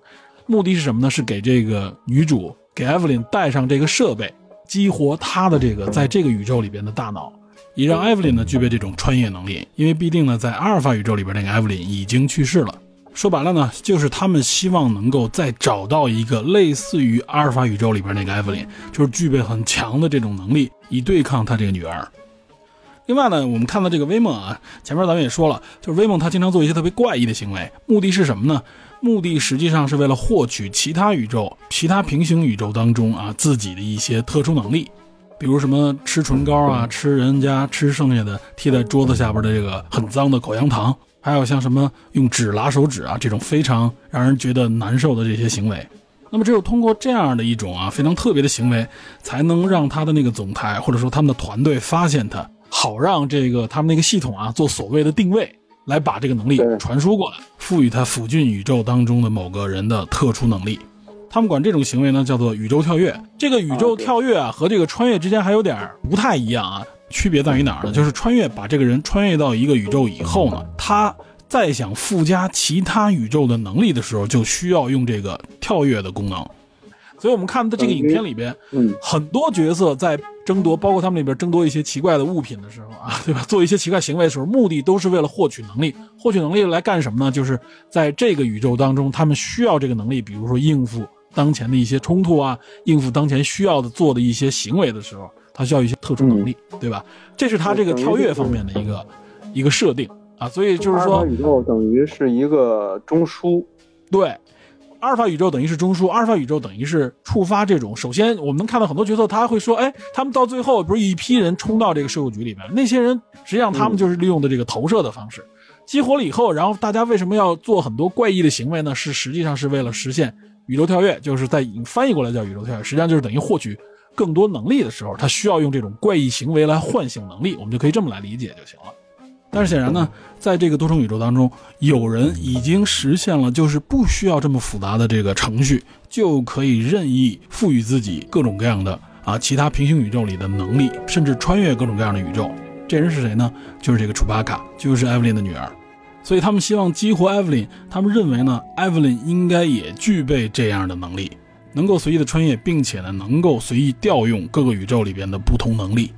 目的是什么呢？是给这个女主给艾弗琳带上这个设备，激活她的这个在这个宇宙里边的大脑。也让艾弗琳呢具备这种穿越能力，因为必定呢在阿尔法宇宙里边那个艾弗琳已经去世了。说白了呢，就是他们希望能够再找到一个类似于阿尔法宇宙里边那个艾弗琳，就是具备很强的这种能力，以对抗他这个女儿。另外呢，我们看到这个威梦啊，前面咱们也说了，就是威梦他经常做一些特别怪异的行为，目的是什么呢？目的实际上是为了获取其他宇宙、其他平行宇宙当中啊自己的一些特殊能力。比如什么吃唇膏啊，吃人家吃剩下的贴在桌子下边的这个很脏的口香糖，还有像什么用纸拉手指啊这种非常让人觉得难受的这些行为。那么只有通过这样的一种啊非常特别的行为，才能让他的那个总裁或者说他们的团队发现他，好让这个他们那个系统啊做所谓的定位，来把这个能力传输过来，赋予他附近宇宙当中的某个人的特殊能力。他们管这种行为呢叫做宇宙跳跃。这个宇宙跳跃啊和这个穿越之间还有点不太一样啊，区别在于哪儿呢？就是穿越把这个人穿越到一个宇宙以后呢，他再想附加其他宇宙的能力的时候，就需要用这个跳跃的功能。所以我们看的这个影片里边，嗯，很多角色在争夺，包括他们里边争夺一些奇怪的物品的时候啊，对吧？做一些奇怪行为的时候，目的都是为了获取能力。获取能力来干什么呢？就是在这个宇宙当中，他们需要这个能力，比如说应付当前的一些冲突啊，应付当前需要的做的一些行为的时候，他需要一些特殊能力，对吧？这是他这个跳跃方面的一个一个设定啊。所以就是说阿尔法，宇宙等于是一个中枢，对，阿尔法宇宙等于是中枢，阿尔法宇宙等于是触发这种。首先，我们能看到很多角色，他会说，哎，他们到最后不是一批人冲到这个税务局里面，那些人实际上他们就是利用的这个投射的方式，激活了以后，然后大家为什么要做很多怪异的行为呢？是实际上是为了实现宇宙跳跃，就是在翻译过来叫宇宙跳跃，实际上就是等于获取更多能力的时候，他需要用这种怪异行为来唤醒能力，我们就可以这么来理解就行了。但是显然呢，在这个多重宇宙当中，有人已经实现了，就是不需要这么复杂的这个程序，就可以任意赋予自己各种各样的啊其他平行宇宙里的能力，甚至穿越各种各样的宇宙。这人是谁呢？就是这个楚巴卡，就是艾弗琳的女儿。所以他们希望激活艾弗琳，他们认为呢，艾弗琳应该也具备这样的能力，能够随意的穿越，并且呢，能够随意调用各个宇宙里边的不同能力。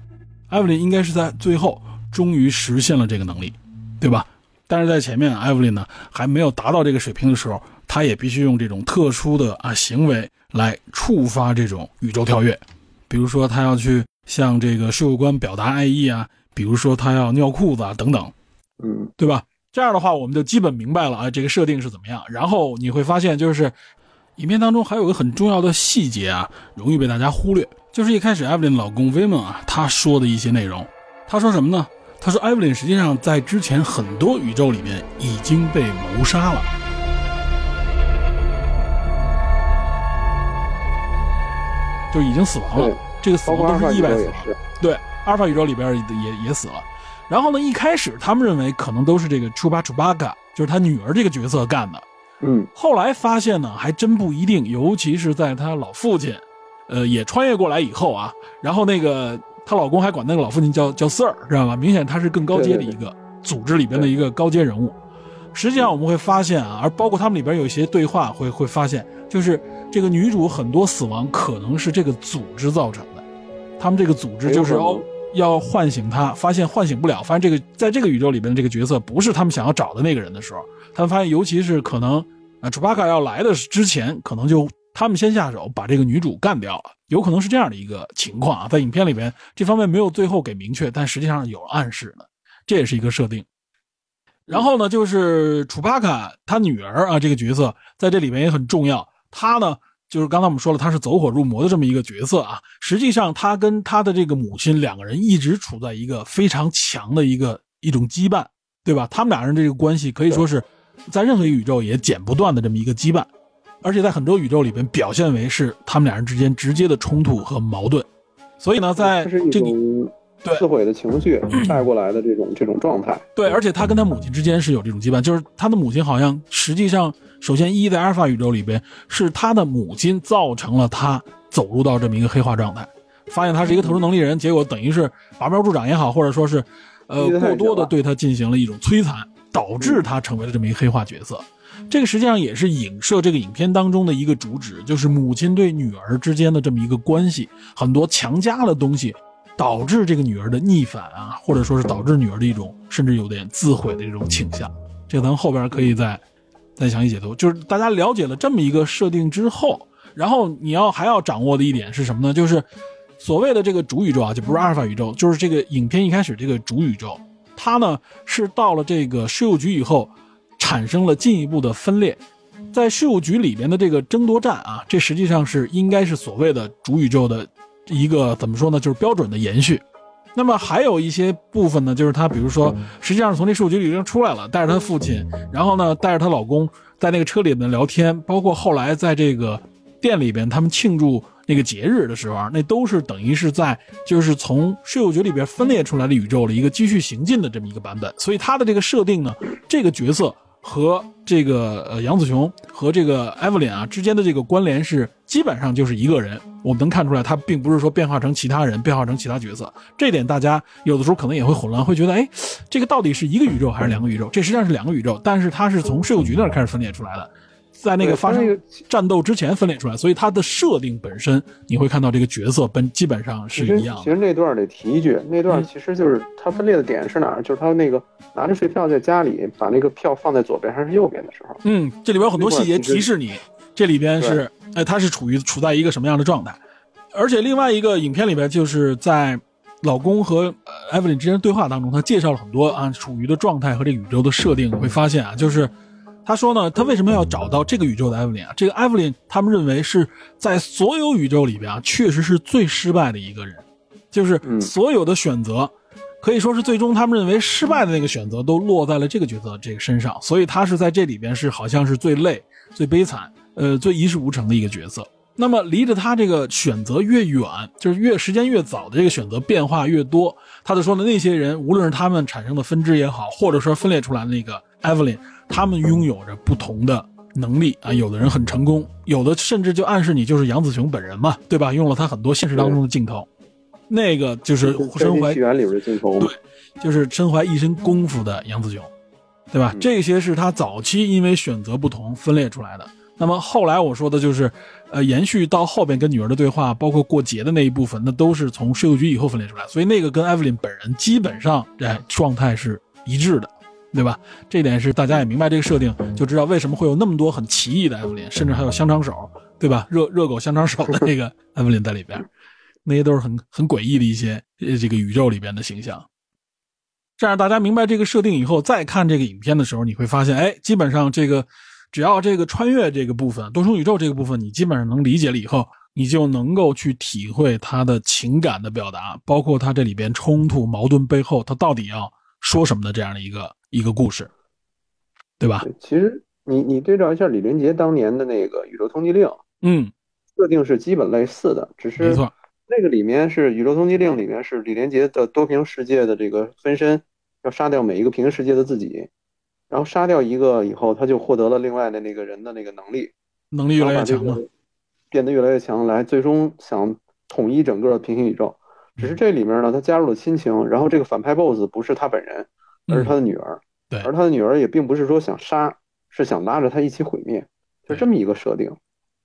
艾弗琳应该是在最后终于实现了这个能力，对吧？但是在前面，艾弗琳呢还没有达到这个水平的时候，他也必须用这种特殊的啊行为来触发这种宇宙跳跃，比如说他要去向这个税务官表达爱意啊，比如说他要尿裤子啊等等，嗯，对吧？这样的话，我们就基本明白了啊，这个设定是怎么样。然后你会发现，就是影片当中还有个很重要的细节啊，容易被大家忽略，就是一开始艾 y 琳老公威蒙啊，他说的一些内容。他说什么呢？他说艾 y 琳实际上在之前很多宇宙里面已经被谋杀了。就已经死亡了，这个死亡都是意外死亡。对，阿尔法宇宙里边也也也死了。然后呢，一开始他们认为可能都是这个楚巴楚巴嘎，就是他女儿这个角色干的。嗯，后来发现呢，还真不一定，尤其是在她老父亲，呃，也穿越过来以后啊，然后那个她老公还管那个老父亲叫叫 Sir，知道吧？明显他是更高阶的一个组织里边的一个高阶人物。实际上我们会发现啊，而包括他们里边有一些对话会会发现，就是这个女主很多死亡可能是这个组织造成的，他们这个组织就是。要唤醒他，发现唤醒不了，发现这个在这个宇宙里边的这个角色不是他们想要找的那个人的时候，他们发现，尤其是可能啊，楚巴卡要来的之前，可能就他们先下手把这个女主干掉了，有可能是这样的一个情况啊。在影片里边，这方面没有最后给明确，但实际上有暗示的，这也是一个设定。然后呢，就是楚巴卡他女儿啊，这个角色在这里面也很重要。她呢，就是刚才我们说了，他是走火入魔的这么一个角色啊。实际上，他跟他的这个母亲两个人一直处在一个非常强的一个一种羁绊，对吧？他们俩人这个关系可以说是在任何一个宇宙也剪不断的这么一个羁绊，而且在很多宇宙里边表现为是他们俩人之间直接的冲突和矛盾。所以呢，在这种对自毁的情绪 带过来的这种这种状态。对，而且他跟他母亲之间是有这种羁绊，就是他的母亲好像实际上，首先一在阿尔法宇宙里边是他的母亲造成了他走入到这么一个黑化状态，发现他是一个特殊能力人，结果等于是拔苗助长也好，或者说是 呃过多的对他进行了一种摧残，导致他成为了这么一个黑化角色。这个实际上也是影射这个影片当中的一个主旨，就是母亲对女儿之间的这么一个关系，很多强加的东西，导致这个女儿的逆反啊，或者说是导致女儿的一种甚至有点自毁的这种倾向。这个咱们后边可以再再详细解读。就是大家了解了这么一个设定之后，然后你要还要掌握的一点是什么呢？就是所谓的这个主宇宙啊，就不是阿尔法宇宙，就是这个影片一开始这个主宇宙，它呢是到了这个税务局以后。产生了进一步的分裂，在税务局里边的这个争夺战啊，这实际上是应该是所谓的主宇宙的一个怎么说呢，就是标准的延续。那么还有一些部分呢，就是她比如说，实际上是从这税务局里边出来了，带着她父亲，然后呢带着她老公在那个车里面聊天，包括后来在这个店里边他们庆祝那个节日的时候啊，那都是等于是在就是从税务局里边分裂出来的宇宙的一个继续行进的这么一个版本。所以他的这个设定呢，这个角色和这个呃杨子琼和这个艾弗琳啊之间的这个关联是基本上就是一个人。我们能看出来，他并不是说变化成其他人，变化成其他角色。这点大家有的时候可能也会混乱，会觉得哎，这个到底是一个宇宙还是两个宇宙？这实际上是两个宇宙，但是它是从税务局那儿开始分裂出来的。在那个发生战斗之前分裂出来，所以它的设定本身你会看到这个角色本基本上是一样的。其实那段得提一句，那段嗯其实就是它分裂的点是哪儿？就是他那个拿着税票在家里把那个票放在左边还是右边的时候，嗯，这里边有很多细节提示你，这里边是，哎，他是处于处在一个什么样的状态。而且另外一个影片里边，就是在老公和呃艾弗琳之间的对话当中，他介绍了很多啊处于的状态和这个宇宙的设定。你会发现啊，就是他说呢，他为什么要找到这个宇宙的艾弗琳啊？这个艾弗琳他们认为是在所有宇宙里边啊，确实是最失败的一个人，就是嗯所有的选择。可以说是最终他们认为失败的那个选择都落在了这个角色这个身上，所以他是在这里边是好像是最累、最悲惨、呃最一事无成的一个角色。那么离着他这个选择越远，就是越时间越早的这个选择变化越多，他就说呢，那些人无论是他们产生的分支也好，或者说分裂出来的那个艾弗琳，他们拥有着不同的能力啊，有的人很成功，有的甚至就暗示你就是杨子雄本人嘛，对吧？用了他很多现实当中的镜头，那个就是《身怀起源》里边的镜头对，就是身怀一身功夫的杨子雄，对吧？嗯这些是他早期因为选择不同分裂出来的。那么后来我说的就是，呃，延续到后边跟女儿的对话，包括过节的那一部分，那都是从税务局以后分裂出来，所以那个跟艾弗琳本人基本上哎状态是一致的，对吧？这点是大家也明白这个设定，就知道为什么会有那么多很奇异的艾弗琳，甚至还有香肠手，对吧？热热狗香肠手的那个艾弗琳在里边，那些都是很很诡异的一些呃这个宇宙里边的形象。这样大家明白这个设定以后，再看这个影片的时候，你会发现，哎，基本上这个只要这个穿越这个部分、多重宇宙这个部分，你基本上能理解了以后，你就能够去体会他的情感的表达，包括他这里边冲突、矛盾背后他到底要说什么的这样的一个一个故事，对吧？对其实你你对照一下李连杰当年的那个《宇宙通缉令》，嗯，设定是基本类似的，只是没错，那个里面是《宇宙通缉令》里面是李连杰的多平世界的这个分身，要杀掉每一个平行世界的自己，然后杀掉一个以后，他就获得了另外的那个人的那个能力，能力越来越强嘛。然后把这个变得越来越强，来最终想统一整个平行宇宙。只是这里面呢，他加入了亲情，然后这个反派 BOSS 不是他本人，而是他的女儿，嗯对而他的女儿也并不是说想杀，是想拉着他一起毁灭，就这么一个设定。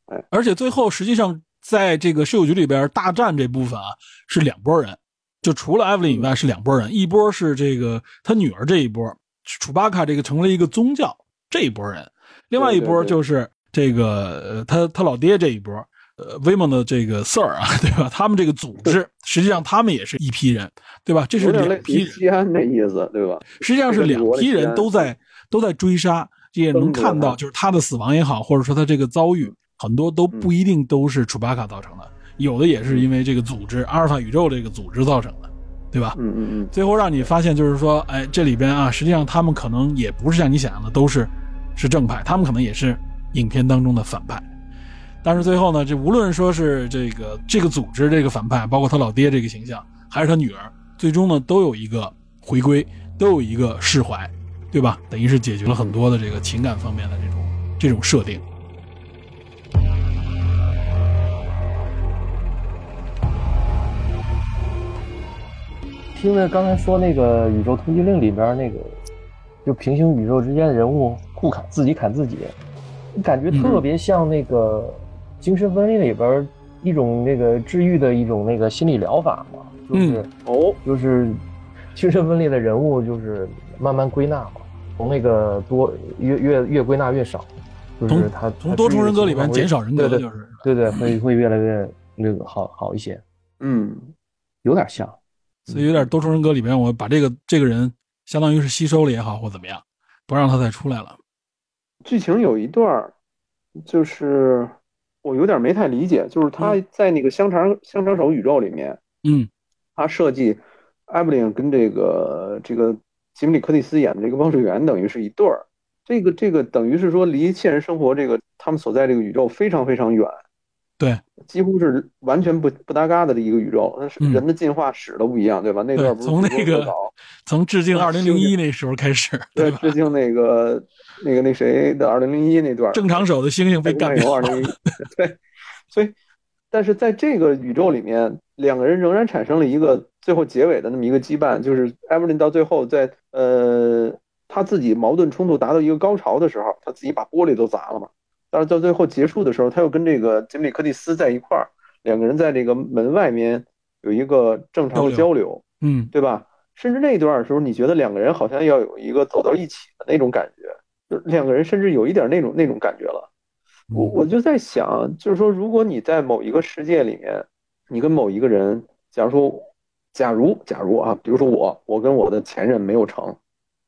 哎而且最后实际上在这个税务局里边大战这部分啊是两拨人，就除了艾弗琳以外是两拨人，一波是这个他女儿这一波，楚巴卡这个成了一个宗教这一波人，另外一波就是这个呃他他老爹这一波。呃，威猛的这个 Sir 啊，对吧？他们这个组织，实际上他们也是一批人，对吧？这是两批人，西安的意思，对吧？实际上是两批人都在都在追杀，也能看到，就是他的死亡也好，或者说他这个遭遇，很多都不一定都是楚巴卡造成的，有的也是因为这个组织阿尔法宇宙这个组织造成的，对吧？嗯嗯嗯，最后让你发现就是说，哎，这里边啊，实际上他们可能也不是像你想象的都是是正派，他们可能也是影片当中的反派。但是最后呢，这无论说是这个这个组织这个反派，包括他老爹这个形象，还是他女儿，最终呢都有一个回归，都有一个释怀，对吧？等于是解决了很多的这个情感方面的这种这种设定。听着刚才说那个宇宙通缉令里边那个，就平行宇宙之间的人物互砍，自己砍自己，感觉特别像那个精神分裂里边一种那个治愈的一种那个心理疗法嘛，就是、哦，就是精神分裂的人物就是慢慢归纳嘛，从那个多越越越归纳越少，就是他从多重人格里边减少人格，对对就是对对，会会越来越那个好好一些，嗯，有点像。所以有点多重人格里边，我把这个这个人相当于是吸收了也好，或怎么样，不让他再出来了。剧情有一段儿，就是我有点没太理解，就是他在那个香肠香肠手宇宙里面，嗯。他设计艾布林跟这个这个吉米里·柯蒂斯演的这个汪水源等于是一对儿，这个这个等于是说离现实生活这个他们所在这个宇宙非常非常远，对，几乎是完全不不搭嘎的一个宇宙，那是嗯人的进化史都不一样，对吧？那段不是从那个从致敬啊二零零一那时候开始，对，吧？致敬那个那个那谁的二零零一那段，正常手的猩猩被干掉了，二零一，对，所以，但是在这个宇宙里面，两个人仍然产生了一个最后结尾的那么一个羁绊，就是艾弗琳到最后在呃他自己矛盾冲突达到一个高潮的时候，他自己把玻璃都砸了嘛。但是到最后结束的时候，他又跟这个吉姆里·柯蒂斯在一块儿，两个人在这个门外面有一个正常的交交流，嗯，对吧？甚至那段的时候，你觉得两个人好像要有一个走到一起的那种感觉，就两个人甚至有一点那种那种感觉了。我我就在想，就是说，如果你在某一个世界里面，你跟某一个人，假如说，假如假如啊，比如说我，我跟我的前任没有成，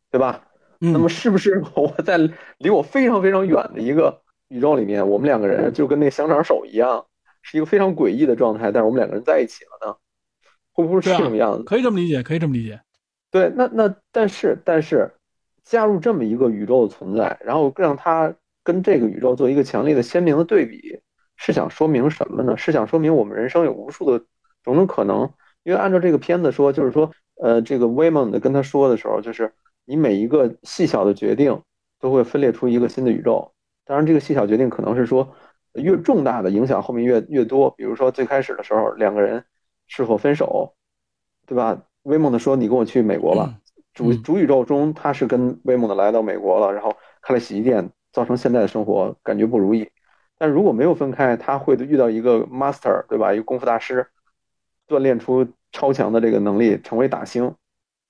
对吧？嗯那么是不是 我在离我非常非常远的一个宇宙里面，我们两个人就跟那香肠手一样，是一个非常诡异的状态，但是我们两个人在一起了呢？会不会是这种样子？可以这么理解，可以这么理解。对，那那但是但是，加入这么一个宇宙的存在，然后让它跟这个宇宙做一个强烈的鲜明的对比，是想说明什么呢？是想说明我们人生有无数的种种可能。因为按照这个片子说，就是说，呃，这个威蒙的跟他说的时候，就是你每一个细小的决定都会分裂出一个新的宇宙。当然，这个细小决定可能是说越重大的影响后面越越多。比如说最开始的时候，两个人是否分手，对吧？威猛的说：“你跟我去美国吧。”主嗯主宇宙中，他是跟威猛的来到美国了，然后开了洗衣店，造成现在的生活感觉不如意。但如果没有分开，他会遇到一个 master，对吧？一个功夫大师，锻炼出超强的这个能力，成为打星，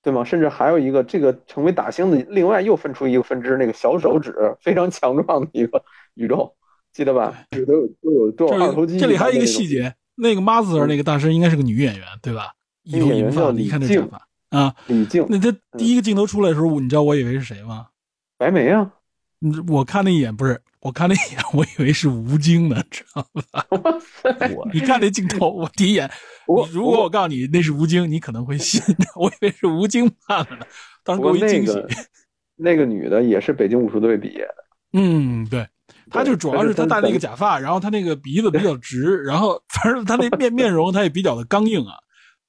对吗？甚至还有一个这个成为打星的，另外又分出一个分支，那个小手指非常强壮的一个宇宙，记得吧？这都有都有都有二头肌。这里还有一个细，节，那个 Master 那个大师应该是个女演员，对吧？那个演员叫有银发你，看这李静长发啊。李静、那他第一个镜头出来的时候，你知道我以为是谁吗？白眉啊，嗯我看了一眼不是，我看了一眼，我以为是吴京呢，知道吧？哇塞！我你看那镜头，我第一眼，我如果我告诉你那是吴京，你可能会信，我以为是吴京扮的呢，当时我一惊喜。个 那个女的也是北京武术队毕业的，嗯，对，她就主要是她戴了一个假。假发，然后她那个鼻子比较直，然后反正她那面面容她也比较的刚硬啊，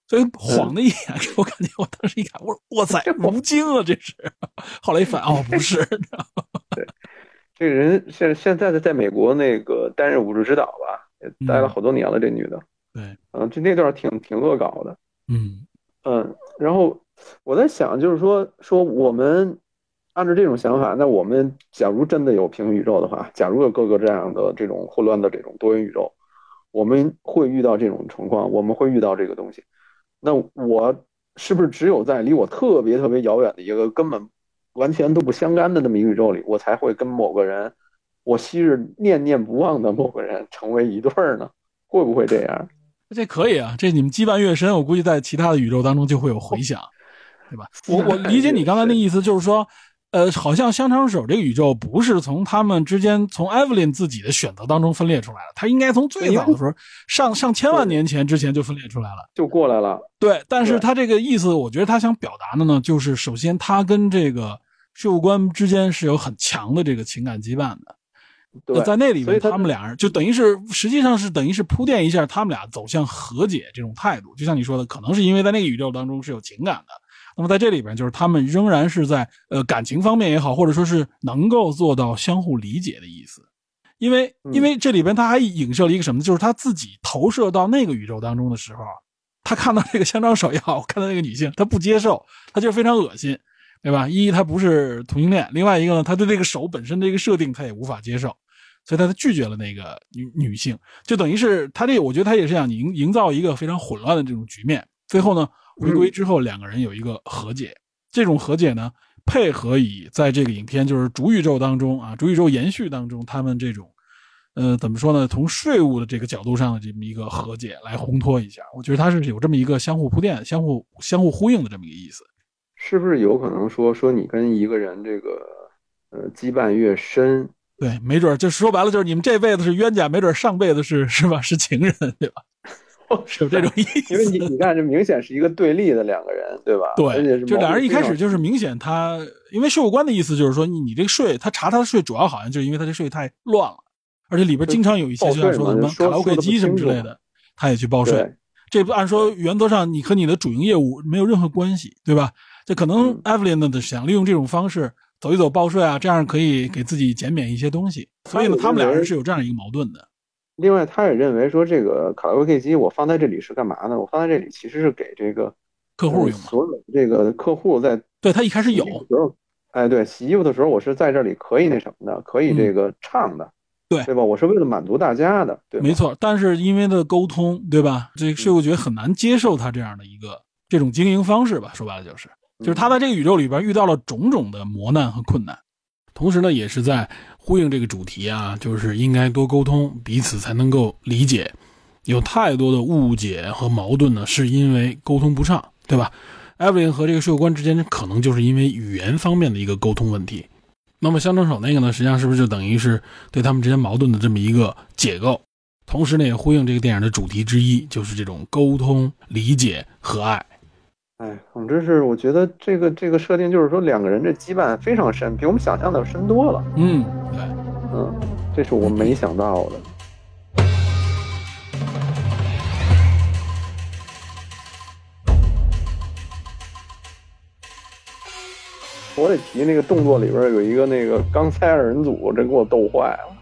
所以晃的一眼给 我感觉，我当时一看，我说哇塞，吴京啊，这是。后来一反，哦，不是，对这个人现现在的在美国那个担任武术指导吧，也待了好多年了。这女的，对，嗯，就那段挺挺恶搞的，嗯嗯。然后我在想，就是说说我们按照这种想法，那我们假如真的有平行宇宙的话，假如有各个这样的这种混乱的这种多元宇宙，我们会遇到这种情况，我们会遇到这个东西。那我是不是只有在离我特别特别遥远的一个根本完全都不相干的那么一个宇宙里，我才会跟某个人，我昔日念念不忘的某个人成为一对儿呢？会不会这样？这可以啊，这你们羁绊越深，我估计在其他的宇宙当中就会有回响，对吧？我我理解你刚才那意思，就是说，呃，好像香肠手这个宇宙不是从他们之间从 Evelyn 自己的选择当中分裂出来的，它应该从最早的时候上上千万年前之前就分裂出来了。就过来了。对，但是他这个意思，我觉得他想表达的呢，就是首先他跟这个税务官之间是有很强的这个情感羁绊的。对，在那里面，他他们俩人就等于是实际上是等于是铺垫一下他们俩走向和解这种态度。就像你说的，可能是因为在那个宇宙当中是有情感的。那么在这里边，就是他们仍然是在呃感情方面也好，或者说是能够做到相互理解的意思。因为嗯因为这里边他还影射了一个什么，就是他自己投射到那个宇宙当中的时候，他看到这个香樟手也好，看到那个女性，他不接受，他就非常恶心，对吧？一他不是同性恋，另外一个呢，他对这个手本身的一个设定他也无法接受，所以他拒绝了那个女女性，就等于是他这，我觉得他也是想营营造一个非常混乱的这种局面。最后呢，回归之后，两个人有一个和解，这种和解呢，配合以在这个影片就是主宇宙当中啊，主宇宙延续当中，他们这种。呃，怎么说呢？从税务的这个角度上的这么一个和解来烘托一下，我觉得它是有这么一个相互铺垫、相互相互呼应的这么一个意思。是不是有可能说说你跟一个人这个呃羁绊越深，对，没准儿就说白了，就是你们这辈子是冤家，没准儿上辈子是是吧？是情人，对吧？是有这种意思。因为你你看这明显是一个对立的两个人，对吧？而且对，就俩人一开始就是明显他，因为税务官的意思就是说，你你这个税，他查他的税，主要好像就是因为他这税太乱了，而且里边经常有一些就像说什么卡拉 OK 机什么之类的，他也去报税。这不按说原则上你和你的主营业务没有任何关系，对吧？这可能嗯 Evelyn 呢想利用这种方式走一走报税啊，这样可以给自己减免一些东西。所以呢，他们俩人是有这样一个矛盾的。另外，他也认为说这个卡拉 OK 机我放在这里是干嘛呢？我放在这里其实是给这个呃客户用的，所有这个客户在对他一开始有时候，哎，对，洗衣服的时候我是在这里可以那什么的，可以这个唱的，嗯对对吧？我是为了满足大家的，对没错，但是因为的沟通，对吧？这个税务局很难接受他这样的一个这种经营方式吧。说白了就是，就是他在这个宇宙里边遇到了种种的磨难和困难，同时呢，也是在呼应这个主题啊，就是应该多沟通，彼此才能够理解。有太多的误解和矛盾呢，是因为沟通不畅，对吧？艾弗琳和这个税务官之间可能就是因为语言方面的一个沟通问题。那么香橙手那个呢，实际上是不是就等于是对他们之间矛盾的这么一个解构？同时呢，也呼应这个电影的主题之一，就是这种沟通、理解、和爱。哎，总之是我觉得这个这个设定就是说两个人这羁绊非常深，比我们想象的深多了。嗯，对。嗯，这是我没想到的。我得提那个动作里边有一个那个钢塞二人组，真给我逗坏了。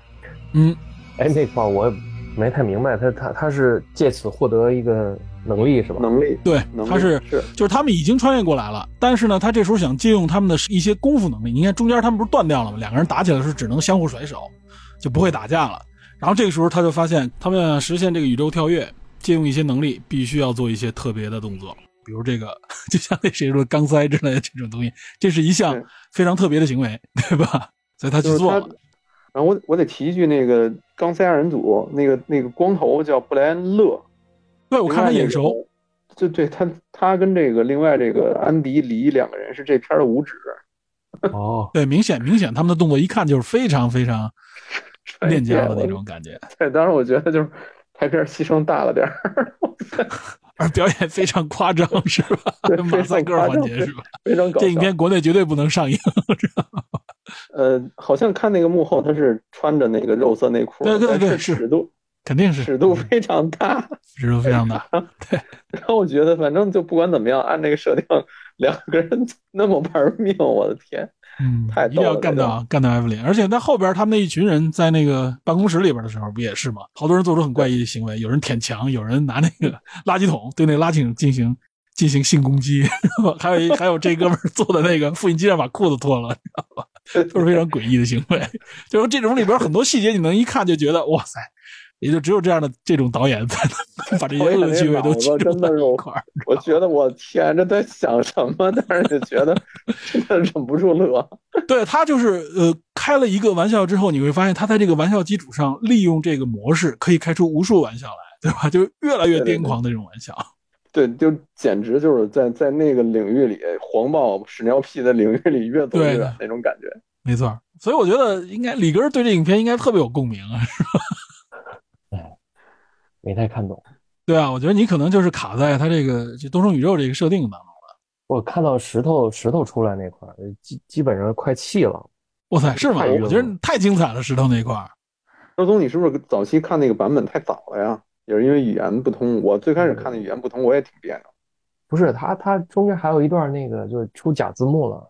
嗯，哎，那块我没太明白，他他他是借此获得一个能力是吧？能力对，能力他是是就是他们已经穿越过来了，但是呢，他这时候想借用他们的一些功夫能力。你看中间他们不是断掉了吗？两个人打起来的时候只能相互甩手，就不会打架了。然后这个时候他就发现，他们要实现这个宇宙跳跃，借用一些能力，必须要做一些特别的动作，比如这个，就像那谁说的钢塞之类的这种东西，这是一项非常特别的行为，对吧？所以他去就是他做了。然后我我得提一句，那个钢塞二人组那个那个光头叫布莱恩勒，对，我看他眼熟。就对他他跟这个另外这个安迪黎两个人是这片的五指，哦，对，明显明显他们的动作一看就是非常非常练家的那种感觉，对，当然我觉得就是拍片牺牲大了点儿，而表演非常夸张，是吧对？马赛克环节是吧？非常搞笑。这影片国内绝对不能上映。呃，好像看那个幕后他是穿着那个肉色内裤，对对对尺度肯定是尺度非常大。尺度非常大。对然后我觉得反正就不管怎么样，按那个设定，两个人那么玩命，我的天！嗯，太逗了一定要干掉干掉艾弗琳，而且在后边他们那一群人在那个办公室里边的时候，不也是吗？好多人做出很怪异的行为，有人舔墙，有人拿那个垃圾桶对那个垃圾桶进行进行性攻击，还有一还有这哥们儿坐在那个复印机上把裤子脱了，你知道吧？都是非常诡异的行为。就是这种里边很多细节，你能一看就觉得哇塞，也就只有这样的这种导演才能 把这些恶趣味都集中在一块儿。我觉得我天，这在想什么？但是就觉得真的忍不住乐。对他就是呃开了一个玩笑之后，你会发现他在这个玩笑基础上利用这个模式，可以开出无数玩笑来，对吧？就越来越癫狂的这种玩笑。对，就简直就是在在那个领域里，黄暴屎尿屁的领域里越走越远那种感觉。没错。所以我觉得应该李根儿对这影片应该特别有共鸣啊，是吧？哎没太看懂。对啊，我觉得你可能就是卡在他这个就多重宇宙这个设定当中了。我看到石头石头出来那块儿，基基本上快气了。哇塞，是吗？我觉得太精彩了，石头那块儿。周总，你是不是早期看那个版本太早了呀？也是因为语言不通。我最开始看的语言不通，我也挺别扭。不是他，他中间还有一段那个就是出假字幕了，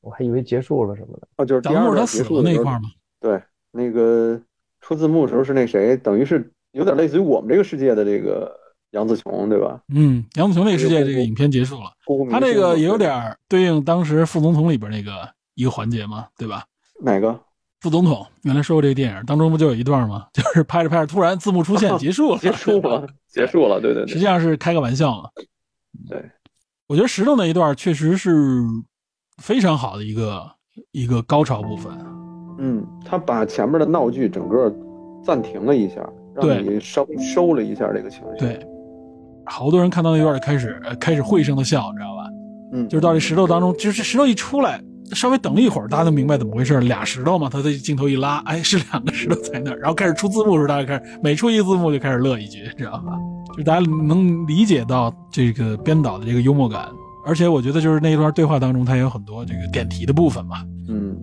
我还以为结束了什么的。哦，就是第二段他死了结束的那一块儿嘛。对，那个出字幕的时候是那谁，等于是有点类似于我们这个世界的这个杨紫琼，对吧？嗯，杨紫琼那个世界这个影片结束了，他这个也有点对应当时副总统里边那个一个环节嘛，对吧？哪个？副总统原来说过这个电影当中不就有一段吗？就是拍着拍着突然字幕出现结束了，结束了，结束了，对对对实际，上是开个玩笑嘛。对，我觉得石头那一段确实是非常好的一个一个高潮部分。嗯，他把前面的闹剧整个暂停了一下，让你稍微收了一下这个情绪。对，好多人看到那段就开始呃开始会声的笑，你知道吧？嗯，就是到这石头当中，就是石头一出来，稍微等了一会儿，大家就明白怎么回事。俩石头嘛，他的镜头一拉，哎，是两个石头在那儿，然后开始出字幕的时候，大家开始每出一个字幕就开始乐一句，知道吧？就大家能理解到这个编导的这个幽默感，而且我觉得就是那一段对话当中，他也有很多这个点题的部分嘛。嗯，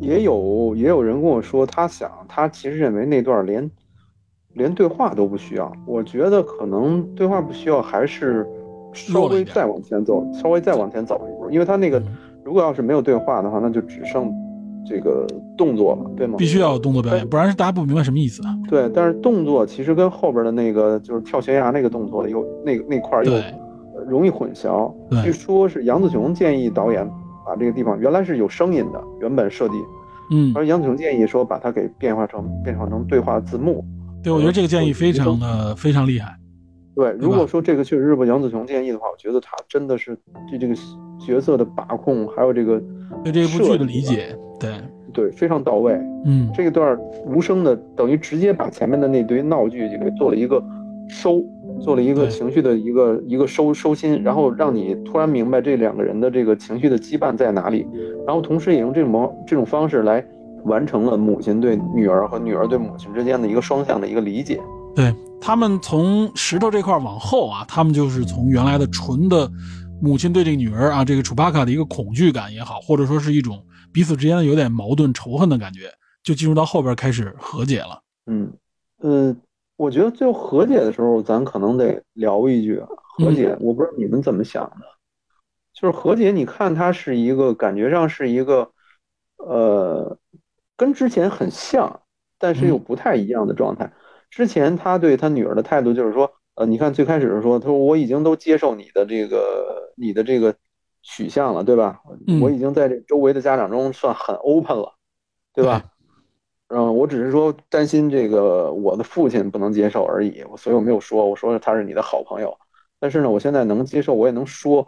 也有也有人跟我说，他想他其实认为那段连连对话都不需要。我觉得可能对话不需要，还是稍微再往前走，稍微再往前走一步，因为他那个嗯如果要是没有对话的话，那就只剩这个动作了，对吗？必须要有动作表演，不然是大家不明白什么意思。啊对，但是动作其实跟后边的那个就是跳悬崖那个动作又那那块儿又容易混淆。据说是杨子琼建议导演把这个地方原来是有声音的，原本设计，嗯，而杨子琼建议说把它给变化成变化成对话字幕。对，我觉得这个建议非常的非常厉害。对，如果说这个确实是杨子琼建议的话，我觉得他真的是对这个角色的把控，还有这个对这部剧的理解，对，对非常到位。嗯，这一段无声的，等于直接把前面的那堆闹剧就给做了一个收，做了一个情绪的一个一个收收心，然后让你突然明白这两个人的这个情绪的羁绊在哪里，然后同时也用这种模这种方式来完成了母亲对女儿和女儿对母亲之间的一个双向的一个理解。对他们从石头这块往后啊，他们就是从原来的纯的母亲对这个女儿啊，这个楚巴卡的一个恐惧感也好，或者说是一种彼此之间的有点矛盾仇恨的感觉，就进入到后边开始和解了。嗯，呃，我觉得最后和解的时候，咱可能得聊一句啊和解，我不知道你们怎么想的。就是和解，你看它是一个感觉上是一个，呃，跟之前很像，但是又不太一样的状态。之前他对他女儿的态度就是说，呃，你看最开始是说，他说我已经都接受你的这个你的这个取向了，对吧？嗯我已经在这周围的家长中算很 open 了，对吧？嗯，我只是说担心这个我的父亲不能接受而已，所以我没有说，我说他是你的好朋友。但是呢，我现在能接受，我也能说，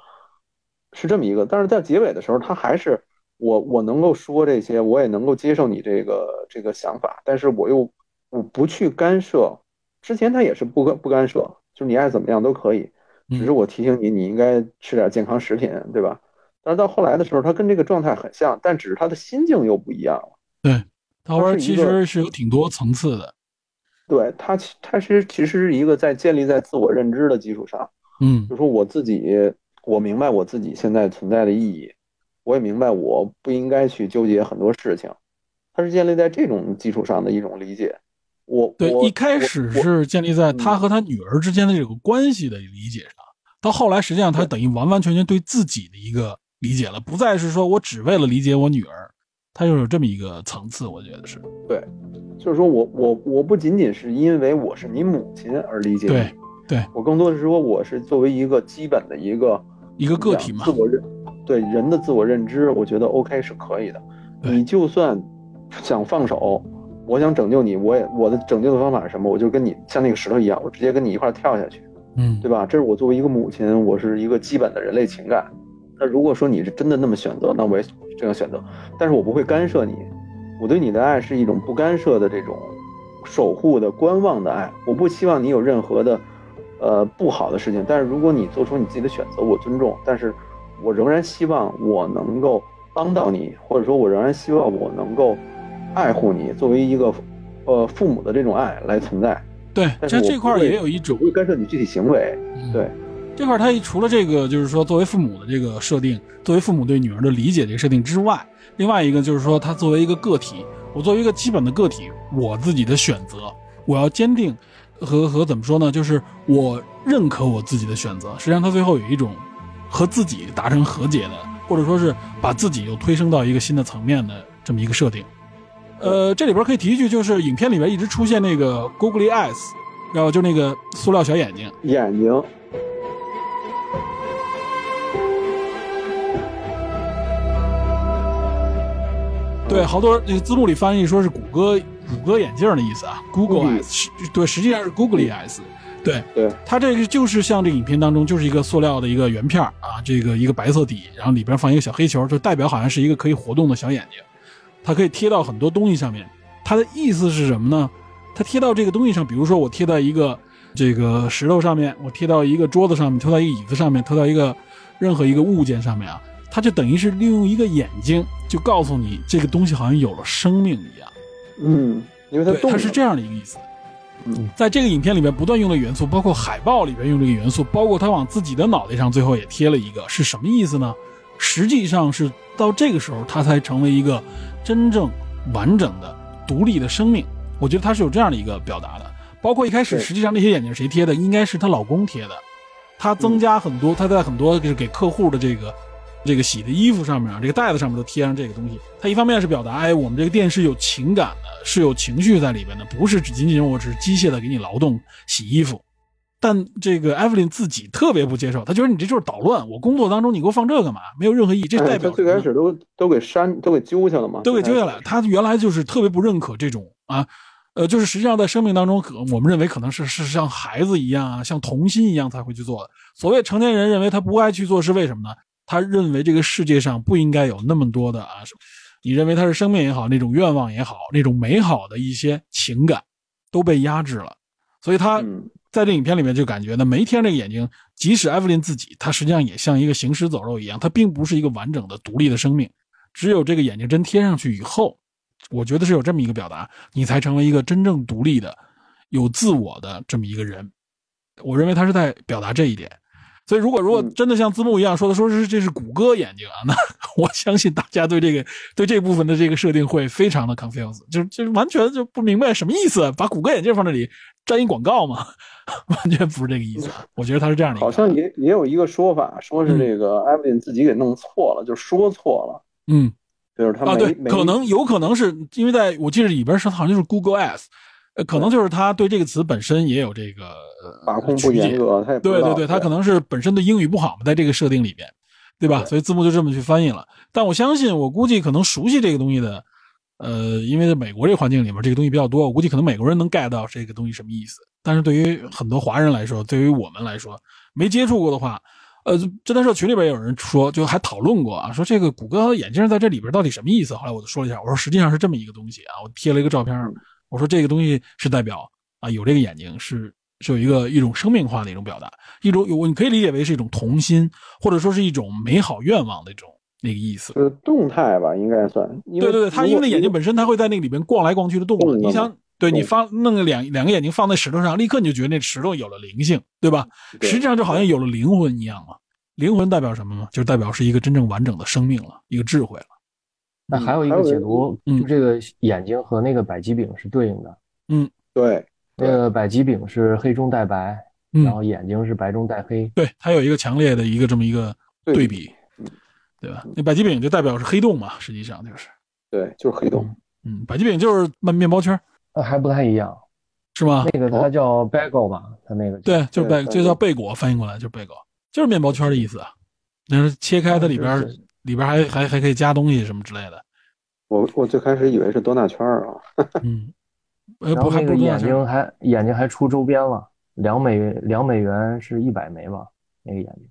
是这么一个。但是在结尾的时候，他还是我我能够说这些，我也能够接受你这个这个想法，但是我又我不去干涉。之前他也是不干不干涉，就是你爱怎么样都可以，嗯只是我提醒你，你应该吃点健康食品，对吧？但是到后来的时候，他跟这个状态很像，但只是他的心境又不一样了。对，他玩其实是有挺多层次的。对他其，他其实其实是一个在建立在自我认知的基础上，嗯就说我自己，我明白我自己现在存在的意义，我也明白我不应该去纠结很多事情，它是建立在这种基础上的一种理解。我对，我一开始是建立在嗯他和他女儿之间的这个关系的理解上，到后来实际上他等于完完全全对自己的一个理解了，不再是说我只为了理解我女儿，他又有这么一个层次，我觉得是对就是说我我我不仅仅是因为我是你母亲而理解对你，对我更多的是说我是作为一个基本的一个一个个体嘛自。我认对人的自我认知，我觉得 OK 是可以的。你就算想放手，我想拯救你，我也我的拯救的方法是什么？我就跟你像那个石头一样，我直接跟你一块儿跳下去，嗯，对吧？这是我作为一个母亲，我是一个基本的人类情感。那如果说你是真的那么选择，那我也这样选择，但是我不会干涉你。我对你的爱是一种不干涉的这种守护的观望的爱，我不希望你有任何的，呃不好的事情，但是如果你做出你自己的选择，我尊重，但是我仍然希望我能够帮到你，或者说我仍然希望我能够爱护你，作为一个呃父母的这种爱来存在，对，但是我这这块儿也有一种不会干涉你具体行为。嗯对，这块儿，他除了这个，就是说作为父母的这个设定，作为父母对女儿的理解这个设定之外，另外一个就是说，他作为一个个体，我作为一个基本的个体，我自己的选择，我要坚定和和怎么说呢？就是我认可我自己的选择。实际上，他最后有一种和自己达成和解的，或者说是把自己又推升到一个新的层面的这么一个设定。呃，这里边可以提一句，就是影片里面一直出现那个 googly eyes，然后就那个塑料小眼睛。眼睛，对，好多那个字幕里翻译说是谷歌谷歌眼镜的意思啊，Google 嗯 Eyes，是对，实际上是 Googly Eyes。对，对，它这个就是像这影片当中就是一个塑料的一个圆片儿啊，这个一个白色底，然后里边放一个小黑球，就代表好像是一个可以活动的小眼睛，它可以贴到很多东西上面。它的意思是什么呢？它贴到这个东西上，比如说我贴到一个这个石头上面，我贴到一个桌子上面，贴到一个椅子上面，贴到一个任何一个物件上面啊，它就等于是利用一个眼睛，就告诉你这个东西好像有了生命一样。嗯，因为它，动它是这样的一个意思。嗯，在这个影片里面不断用的元素，包括海报里边用这个元素，包括他往自己的脑袋上最后也贴了一个，是什么意思呢？实际上是到这个时候，他才成为一个真正完整的独立的生命。我觉得他是有这样的一个表达的。包括一开始，实际上那些眼镜谁贴的，应该是她老公贴的。她增加很多，她在很多就是给客户的这个这个洗的衣服上面啊，这个袋子上面都贴上这个东西。它一方面是表达，哎，我们这个店是有情感的，是有情绪在里边的，不是只仅仅我只是机械的给你劳动洗衣服。但这个艾弗琳自己特别不接受，他觉得你这就是捣乱。我工作当中你给我放这干嘛？没有任何意义。这代哎最表什么呢开始都都给删，都给揪下了嘛，都给揪下来。他原来就是特别不认可这种啊，呃，就是实际上在生命当中，可我们认为可能是是像孩子一样啊，像童心一样才会去做的。所谓成年人认为他不爱去做，是为什么呢？他认为这个世界上不应该有那么多的啊，你认为他是生命也好，那种愿望也好，那种美好的一些情感都被压制了。所以他嗯在这影片里面就感觉呢，没贴上这个眼睛，即使艾弗琳自己，她实际上也像一个行尸走肉一样，她并不是一个完整的独立的生命。只有这个眼睛真贴上去以后，我觉得是有这么一个表达，你才成为一个真正独立的、有自我的这么一个人。我认为他是在表达这一点。所以，如果如果嗯真的像字幕一样说的，说是这是谷歌眼睛啊，那 我相信大家对这个对这部分的这个设定会非常的 confused，就是就是完全就不明白什么意思，把谷歌眼镜放这里粘一广告吗？完全不是这个意思。我觉得他是这样的好，像也也有一个说法，说是这个艾弗琳自己给弄错了，就说错了，嗯啊，就是他啊对，可能有可能是因为在我记得里边是好像就是 Google Ads，呃，可能就是他对这个词本身也有这个呃把控不严格，对对对，他可能是本身的英语不好嘛，在这个设定里边，对吧？对所以字幕就这么去翻译了。但我相信，我估计可能熟悉这个东西的，呃，因为在美国这个环境里面，这个东西比较多，我估计可能美国人能 get 到这个东西什么意思。但是对于很多华人来说，对于我们来说，没接触过的话，呃，侦探社群里边有人说，就还讨论过啊，说这个谷歌眼镜在这里边到底什么意思？后来我就说了一下，我说实际上是这么一个东西啊，我贴了一个照片，我说这个东西是代表啊有这个眼睛是是有一个一种生命化的一种表达，一种有你可以理解为是一种童心，或者说是一种美好愿望的一种那个意思。就是动态吧，应该算。对对对，它因为那眼睛本身它会在那个里边逛来逛去的动嘛，动你想。对你动放弄个两两个眼睛放在石头上，立刻你就觉得那石头有了灵性，对吧？对实际上就好像有了灵魂一样嘛。灵魂代表什么呢？就是代表是一个真正完整的生命了，一个智慧了。那还有一个解读，嗯就这个眼睛和那个百吉饼是对应的。嗯对那个百吉饼是黑中带白，嗯然后眼睛是白中带黑。对，它有一个强烈的一个这么一个对对比嗯，对吧？那百吉饼就代表是黑洞嘛，实际上就是，对，就是黑洞。嗯，百吉饼就是面面包圈，那还不太一样，是吗？那个它叫 bagel 吧，它那个对，就是贝，对就叫贝果，翻译过来就是贝果，就是面包圈的意思啊。那是切开它里边里边还还还可以加东西什么之类的，我我最开始以为是多纳圈儿啊，嗯，呃，然不还后那个眼睛还眼睛还出周边了，两美两美元是一百枚吧，那个眼睛。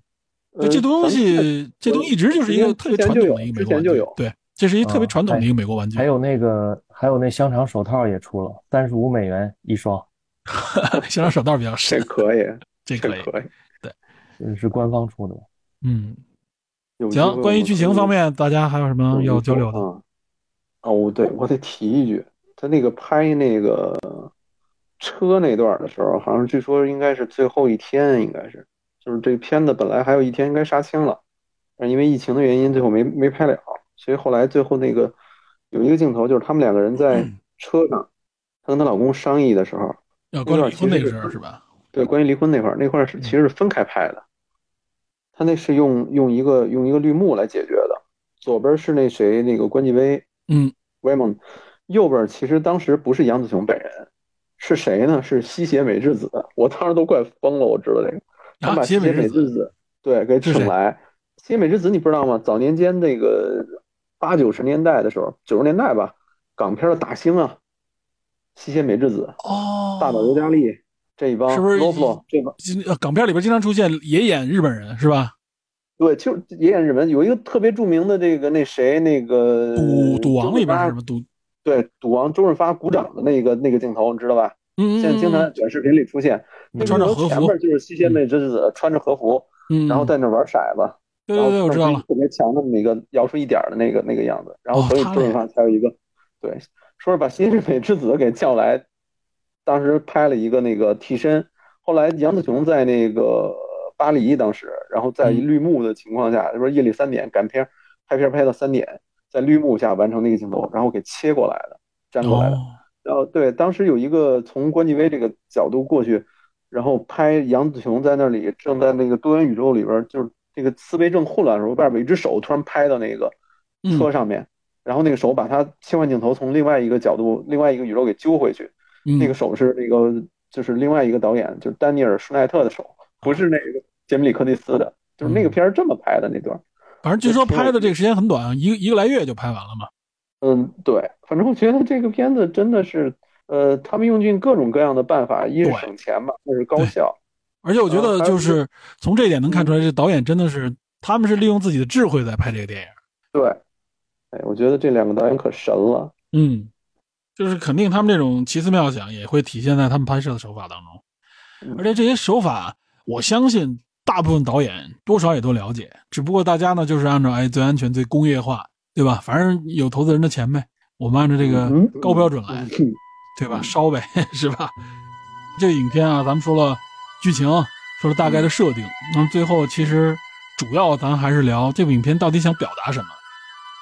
对，这东呃西这东西一直就是一个特别传统的一个美国玩具对，这是一个特别啊传统的一个美国玩具还。有那个还有那香肠手套也出了，三十五美元一双。香肠手套比较这深，可以。这可以。这可以。这是官方出的。嗯，行，关于剧情方面，大家还有什么要交流的？啊，哦，对，我得提一句，他那个拍那个车那段的时候，好像据说应该是最后一天，应该是，就是这个片子本来还有一天应该杀青了，但因为疫情的原因，最后没没拍了，所以后来最后那个有一个镜头，就是他们两个人在车上，她跟她老公商议的时候，要关于离婚那个事儿是吧？对，关于离婚那块儿，那块儿是其实是分开拍的，他那是用用一个用一个绿幕来解决的，左边是那谁那个关继威，嗯，威猛，右边其实当时不是杨子琼本人，是谁呢？是西邪美智子，我当时都快疯了，我知道这个，他啊把西邪美智子对给请来，西邪美智子你不知道吗？早年间那个八九十年代的时候，九十年代吧，港片的大星啊，西邪美智子、哦，大岛由佳丽这一帮是不是这帮。港片里边经常出现也演日本人是吧？对，就也演日本有一个特别著名的这个那谁那个赌赌王里边是周润发什么赌？对，赌王周润发鼓掌的那个那个镜头，你知道吧？嗯，现在经常在短视频里出现。那穿着和服前面就是西邪美之子穿着和服，嗯，然后在那玩骰子，然后对对对，我知道了。特别强的那个摇出一点的那个那个样子，然后所以周润发才有一个，对，说是把西邪美之子给叫来，当时拍了一个那个替身，后来杨紫琼在那个巴黎当时，然后在嗯绿幕的情况下，就是夜里三点赶片儿拍片儿拍到三点，在绿幕下完成那个镜头，然后给切过来的，粘过来的。哦，然后对，当时有一个从关继威这个角度过去，然后拍杨紫琼在那里正在那个多元宇宙里边儿，就是那个思维正混乱的时候，外边有一只手突然拍到那个嗯车上面，然后那个手把他切换镜头从另外一个角度、另外一个宇宙给揪回去，嗯那个手是那个就是另外一个导演，就是丹尼尔·舒奈特的手，不是那个杰米里·柯蒂斯的，就是那个片儿这么拍的那段。反正据说拍的这个时间很短，啊一个一个来月就拍完了嘛。嗯，对，反正我觉得这个片子真的是，呃，他们用尽各种各样的办法，一是省钱吧，二是高效。而且我觉得就是从这一点能看出来，这导演真的是他们是利用自己的智慧在拍这个电影。对，哎，我觉得这两个导演可神了。嗯，就是肯定他们这种奇思妙想也会体现在他们拍摄的手法当中，嗯而且这些手法，我相信大部分导演多少也都了解，只不过大家呢就是按照哎最安全、最工业化，对吧？反正有投资人的钱呗，我们按照这个嗯高标准来，嗯对吧？烧呗，是吧？这个影片啊，咱们说了剧情，说了大概的设定，那么最后其实主要咱还是聊这部影片到底想表达什么，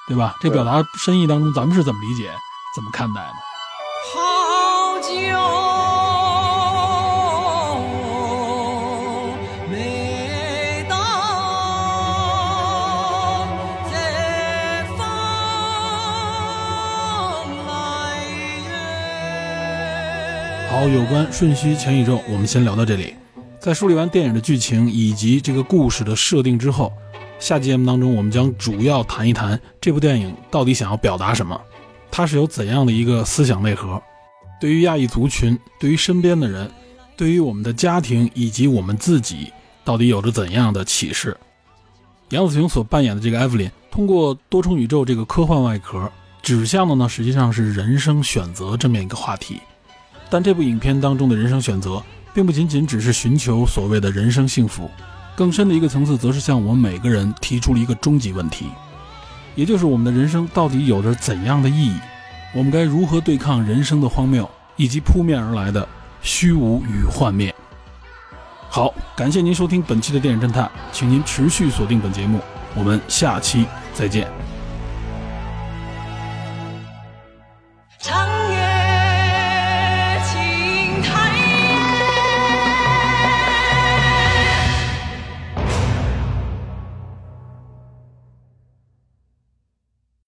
对吧？这表达深意当中，咱们是怎么理解、怎么看待呢？好酒每当在风来月。好，有关《瞬息全宇宙》，我们先聊到这里。在梳理完电影的剧情以及这个故事的设定之后，下期节目当中，我们将主要谈一谈这部电影到底想要表达什么，它是有怎样的一个思想内核，对于亚裔族群，对于身边的人，对于我们的家庭以及我们自己，到底有着怎样的启示？杨紫琼所扮演的这个艾弗琳，通过多重宇宙这个科幻外壳，指向的呢，实际上是人生选择这么一个话题。但这部影片当中的人生选择，并不仅仅只是寻求所谓的人生幸福，更深的一个层次，则是向我们每个人提出了一个终极问题，也就是我们的人生到底有着怎样的意义？我们该如何对抗人生的荒谬，以及扑面而来的虚无与幻灭？好，感谢您收听本期的电影侦探，请您持续锁定本节目，我们下期再见。